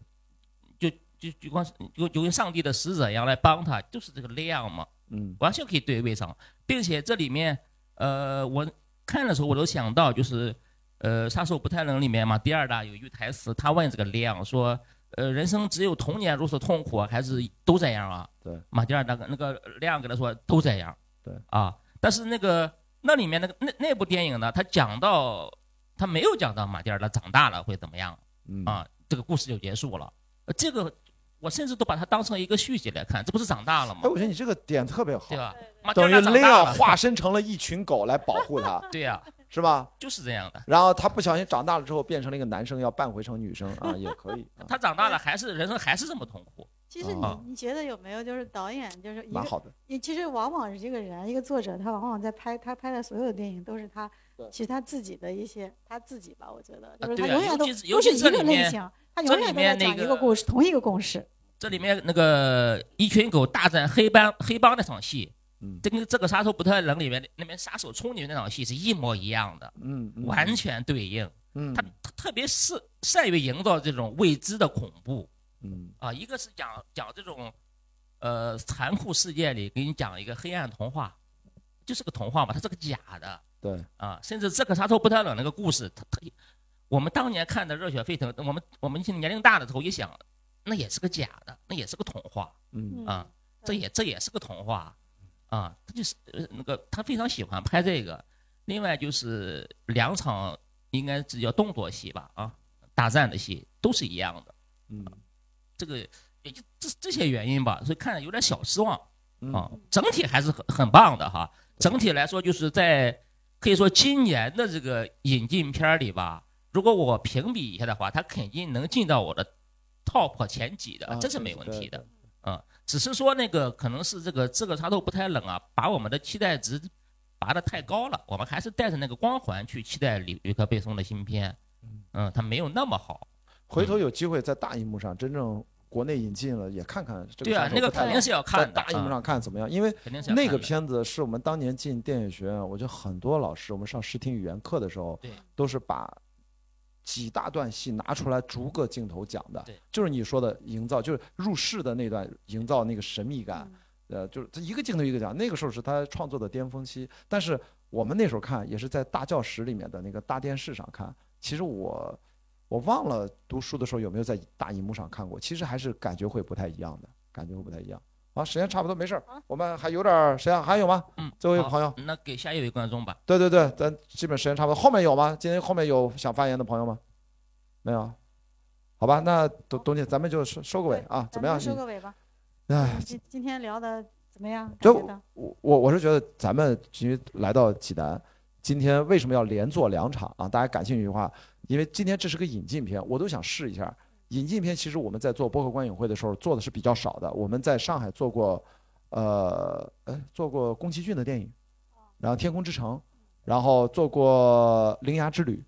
就就就光就就跟上帝的使者一样来帮他，就是这个量嘛，嗯，完全可以对位上，并且这里面，呃，我看的时候我都想到，就是呃，杀手不太冷里面嘛，第二大有一句台词，他问这个量说，呃，人生只有童年如此痛苦，还是都这样啊？对，马蒂尔那个那个亮给他说都这样，对啊，但是那个。那里面那个那那部电影呢？他讲到，他没有讲到马蒂尔达长大了会怎么样，啊，这个故事就结束了。这个我甚至都把它当成一个续集来看，这不是长大了吗？哎，我觉得你这个点特别好，对吧？等于雷奥化身成了一群狗来保护他，对呀，是吧？就是这样的。然后他不小心长大了之后变成了一个男生，要扮回成女生啊，也可以。他长大了还是人生还是这么痛苦。其实你你觉得有没有就是导演就是蛮好的？你其实往往是这个人一个作者，他往往在拍他拍的所有的电影都是他其实他自己的一些他自己吧，我觉得就是他永远都都是一个类型，他永远都在讲一个故事，同一个故事。这里面那个一群狗大战黑帮黑帮那场戏，嗯，这跟这个杀手不太冷里面那边杀手冲进去那场戏是一模一样的，嗯，完全对应。嗯，他他特别是善于营造这种未知的恐怖。嗯啊，一个是讲讲这种，呃，残酷世界里给你讲一个黑暗童话，就是个童话嘛，它是个假的。对。啊，甚至这个杀头不太冷那个故事，它它，我们当年看的热血沸腾，我们我们年龄大的时候一想，那也是个假的，那也是个童话。嗯。啊，这也这也是个童话，啊，他就是呃那个他非常喜欢拍这个，另外就是两场应该是叫动作戏吧，啊，大战的戏都是一样的。嗯。这个也就这这些原因吧，所以看着有点小失望啊。整体还是很很棒的哈。整体来说，就是在可以说今年的这个引进片里吧，如果我评比一下的话，它肯定能进到我的 top 前几的，这是没问题的。嗯，只是说那个可能是这个这个插头不太冷啊，把我们的期待值拔得太高了。我们还是带着那个光环去期待吕吕克贝松的新片。嗯，它没有那么好。回头有机会在大荧幕上真正国内引进了，也看看这个。对啊，那个肯定是要看大荧幕上看怎么样？因为那个片子是我们当年进电影学院，我觉得很多老师，我们上视听语言课的时候，都是把几大段戏拿出来逐个镜头讲的。就是你说的营造，就是入世的那段营造那个神秘感，呃，就是他一个镜头一个讲。那个时候是他创作的巅峰期，但是我们那时候看也是在大教室里面的那个大电视上看。其实我。我忘了读书的时候有没有在大荧幕上看过，其实还是感觉会不太一样的，感觉会不太一样。啊，时间差不多，没事儿，我们还有点时间，还有吗？嗯，最后一个朋友，那给下一位观众吧。对对对，咱基本时间差不多，后面有吗？今天后面有想发言的朋友吗？没有？好吧，那董董姐，咱们就收收个尾啊，怎么样？收个尾吧。哎，今今天聊的怎么样？就我我我是觉得咱们其实来到济南，今天为什么要连做两场啊？大家感兴趣的话。因为今天这是个引进片，我都想试一下。引进片其实我们在做播客观影会的时候做的是比较少的。我们在上海做过，呃，哎，做过宫崎骏的电影，然后《天空之城》，然后做过《铃芽之旅》，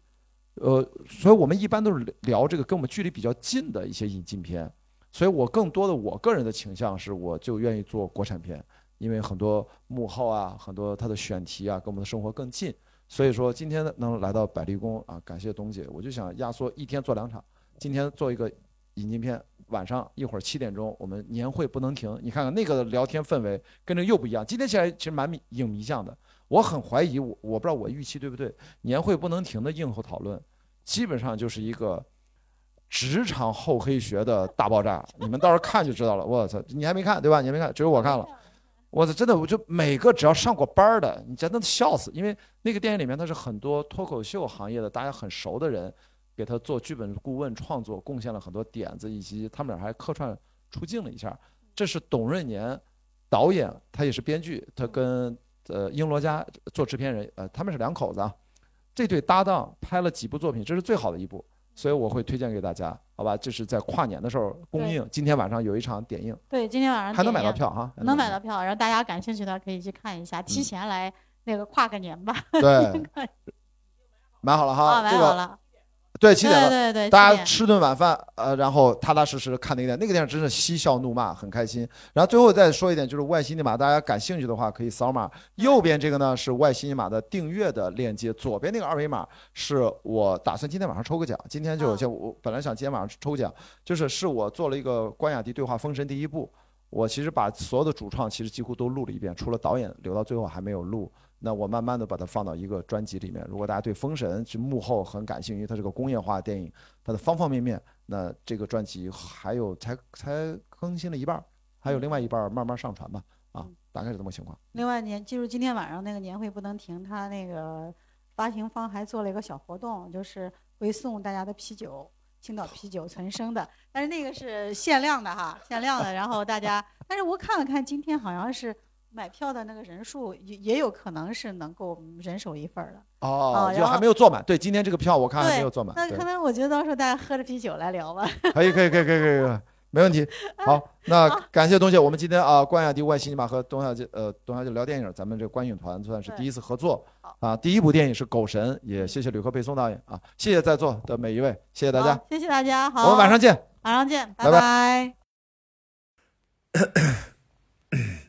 呃，所以我们一般都是聊这个跟我们距离比较近的一些引进片。所以我更多的我个人的倾向是，我就愿意做国产片，因为很多幕后啊，很多它的选题啊，跟我们的生活更近。所以说今天能来到百丽宫啊，感谢东姐，我就想压缩一天做两场，今天做一个引进片，晚上一会儿七点钟我们年会不能停，你看看那个聊天氛围跟这又不一样。今天起来其实蛮影迷向的，我很怀疑我我不知道我预期对不对，年会不能停的硬后讨论，基本上就是一个职场厚黑学的大爆炸，你们到时候看就知道了。我操，你还没看对吧？你还没看，只有我看了。我操，真的，我就每个只要上过班的，你真的笑死。因为那个电影里面，他是很多脱口秀行业的大家很熟的人，给他做剧本顾问创作，贡献了很多点子，以及他们俩还客串出镜了一下。这是董润年导演，他也是编剧，他跟呃英罗家做制片人，呃他们是两口子啊。这对搭档拍了几部作品，这是最好的一部。所以我会推荐给大家，好吧？这是在跨年的时候公映，今天晚上有一场点映，对，今天晚上还能买到票哈，能买到票，然后大家感兴趣的可以去看一下，提前来那个跨个年吧。对，买好了哈，买好了。对，七点了，对对，大家吃顿晚饭，呃，然后踏踏实实看那个电影，那个电影真是嬉笑怒骂，很开心。然后最后再说一点，就是外星尼玛，大家感兴趣的话可以扫码，右边这个呢是外星尼玛的订阅的链接，左边那个二维码是我打算今天晚上抽个奖，今天就就我本来想今天晚上抽奖，就是是我做了一个关雅迪对话封神第一部，我其实把所有的主创其实几乎都录了一遍，除了导演留到最后还没有录。那我慢慢的把它放到一个专辑里面。如果大家对《封神》是幕后很感兴趣，因为它是个工业化电影，它的方方面面，那这个专辑还有才才更新了一半，还有另外一半慢慢上传吧。啊，大概是这么情况。另外，年记住今天晚上那个年会不能停，他那个发行方还做了一个小活动，就是会送大家的啤酒，青岛啤酒纯生的，但是那个是限量的哈，限量的。然后大家，但是我看了看，今天好像是。买票的那个人数也也有可能是能够人手一份的哦，就还没有坐满。对，今天这个票我看还没有坐满。那可能我觉得到时候大家喝着啤酒来聊吧。可以可以可以可以可以，没问题。好，那感谢东姐，我们今天啊，关雅迪外星尼玛和东小姐呃东小姐聊电影，咱们这个观影团算是第一次合作啊。第一部电影是《狗神》，也谢谢吕克贝松导演啊，谢谢在座的每一位，谢谢大家，谢谢大家，好，我们晚上见，晚上见，拜拜。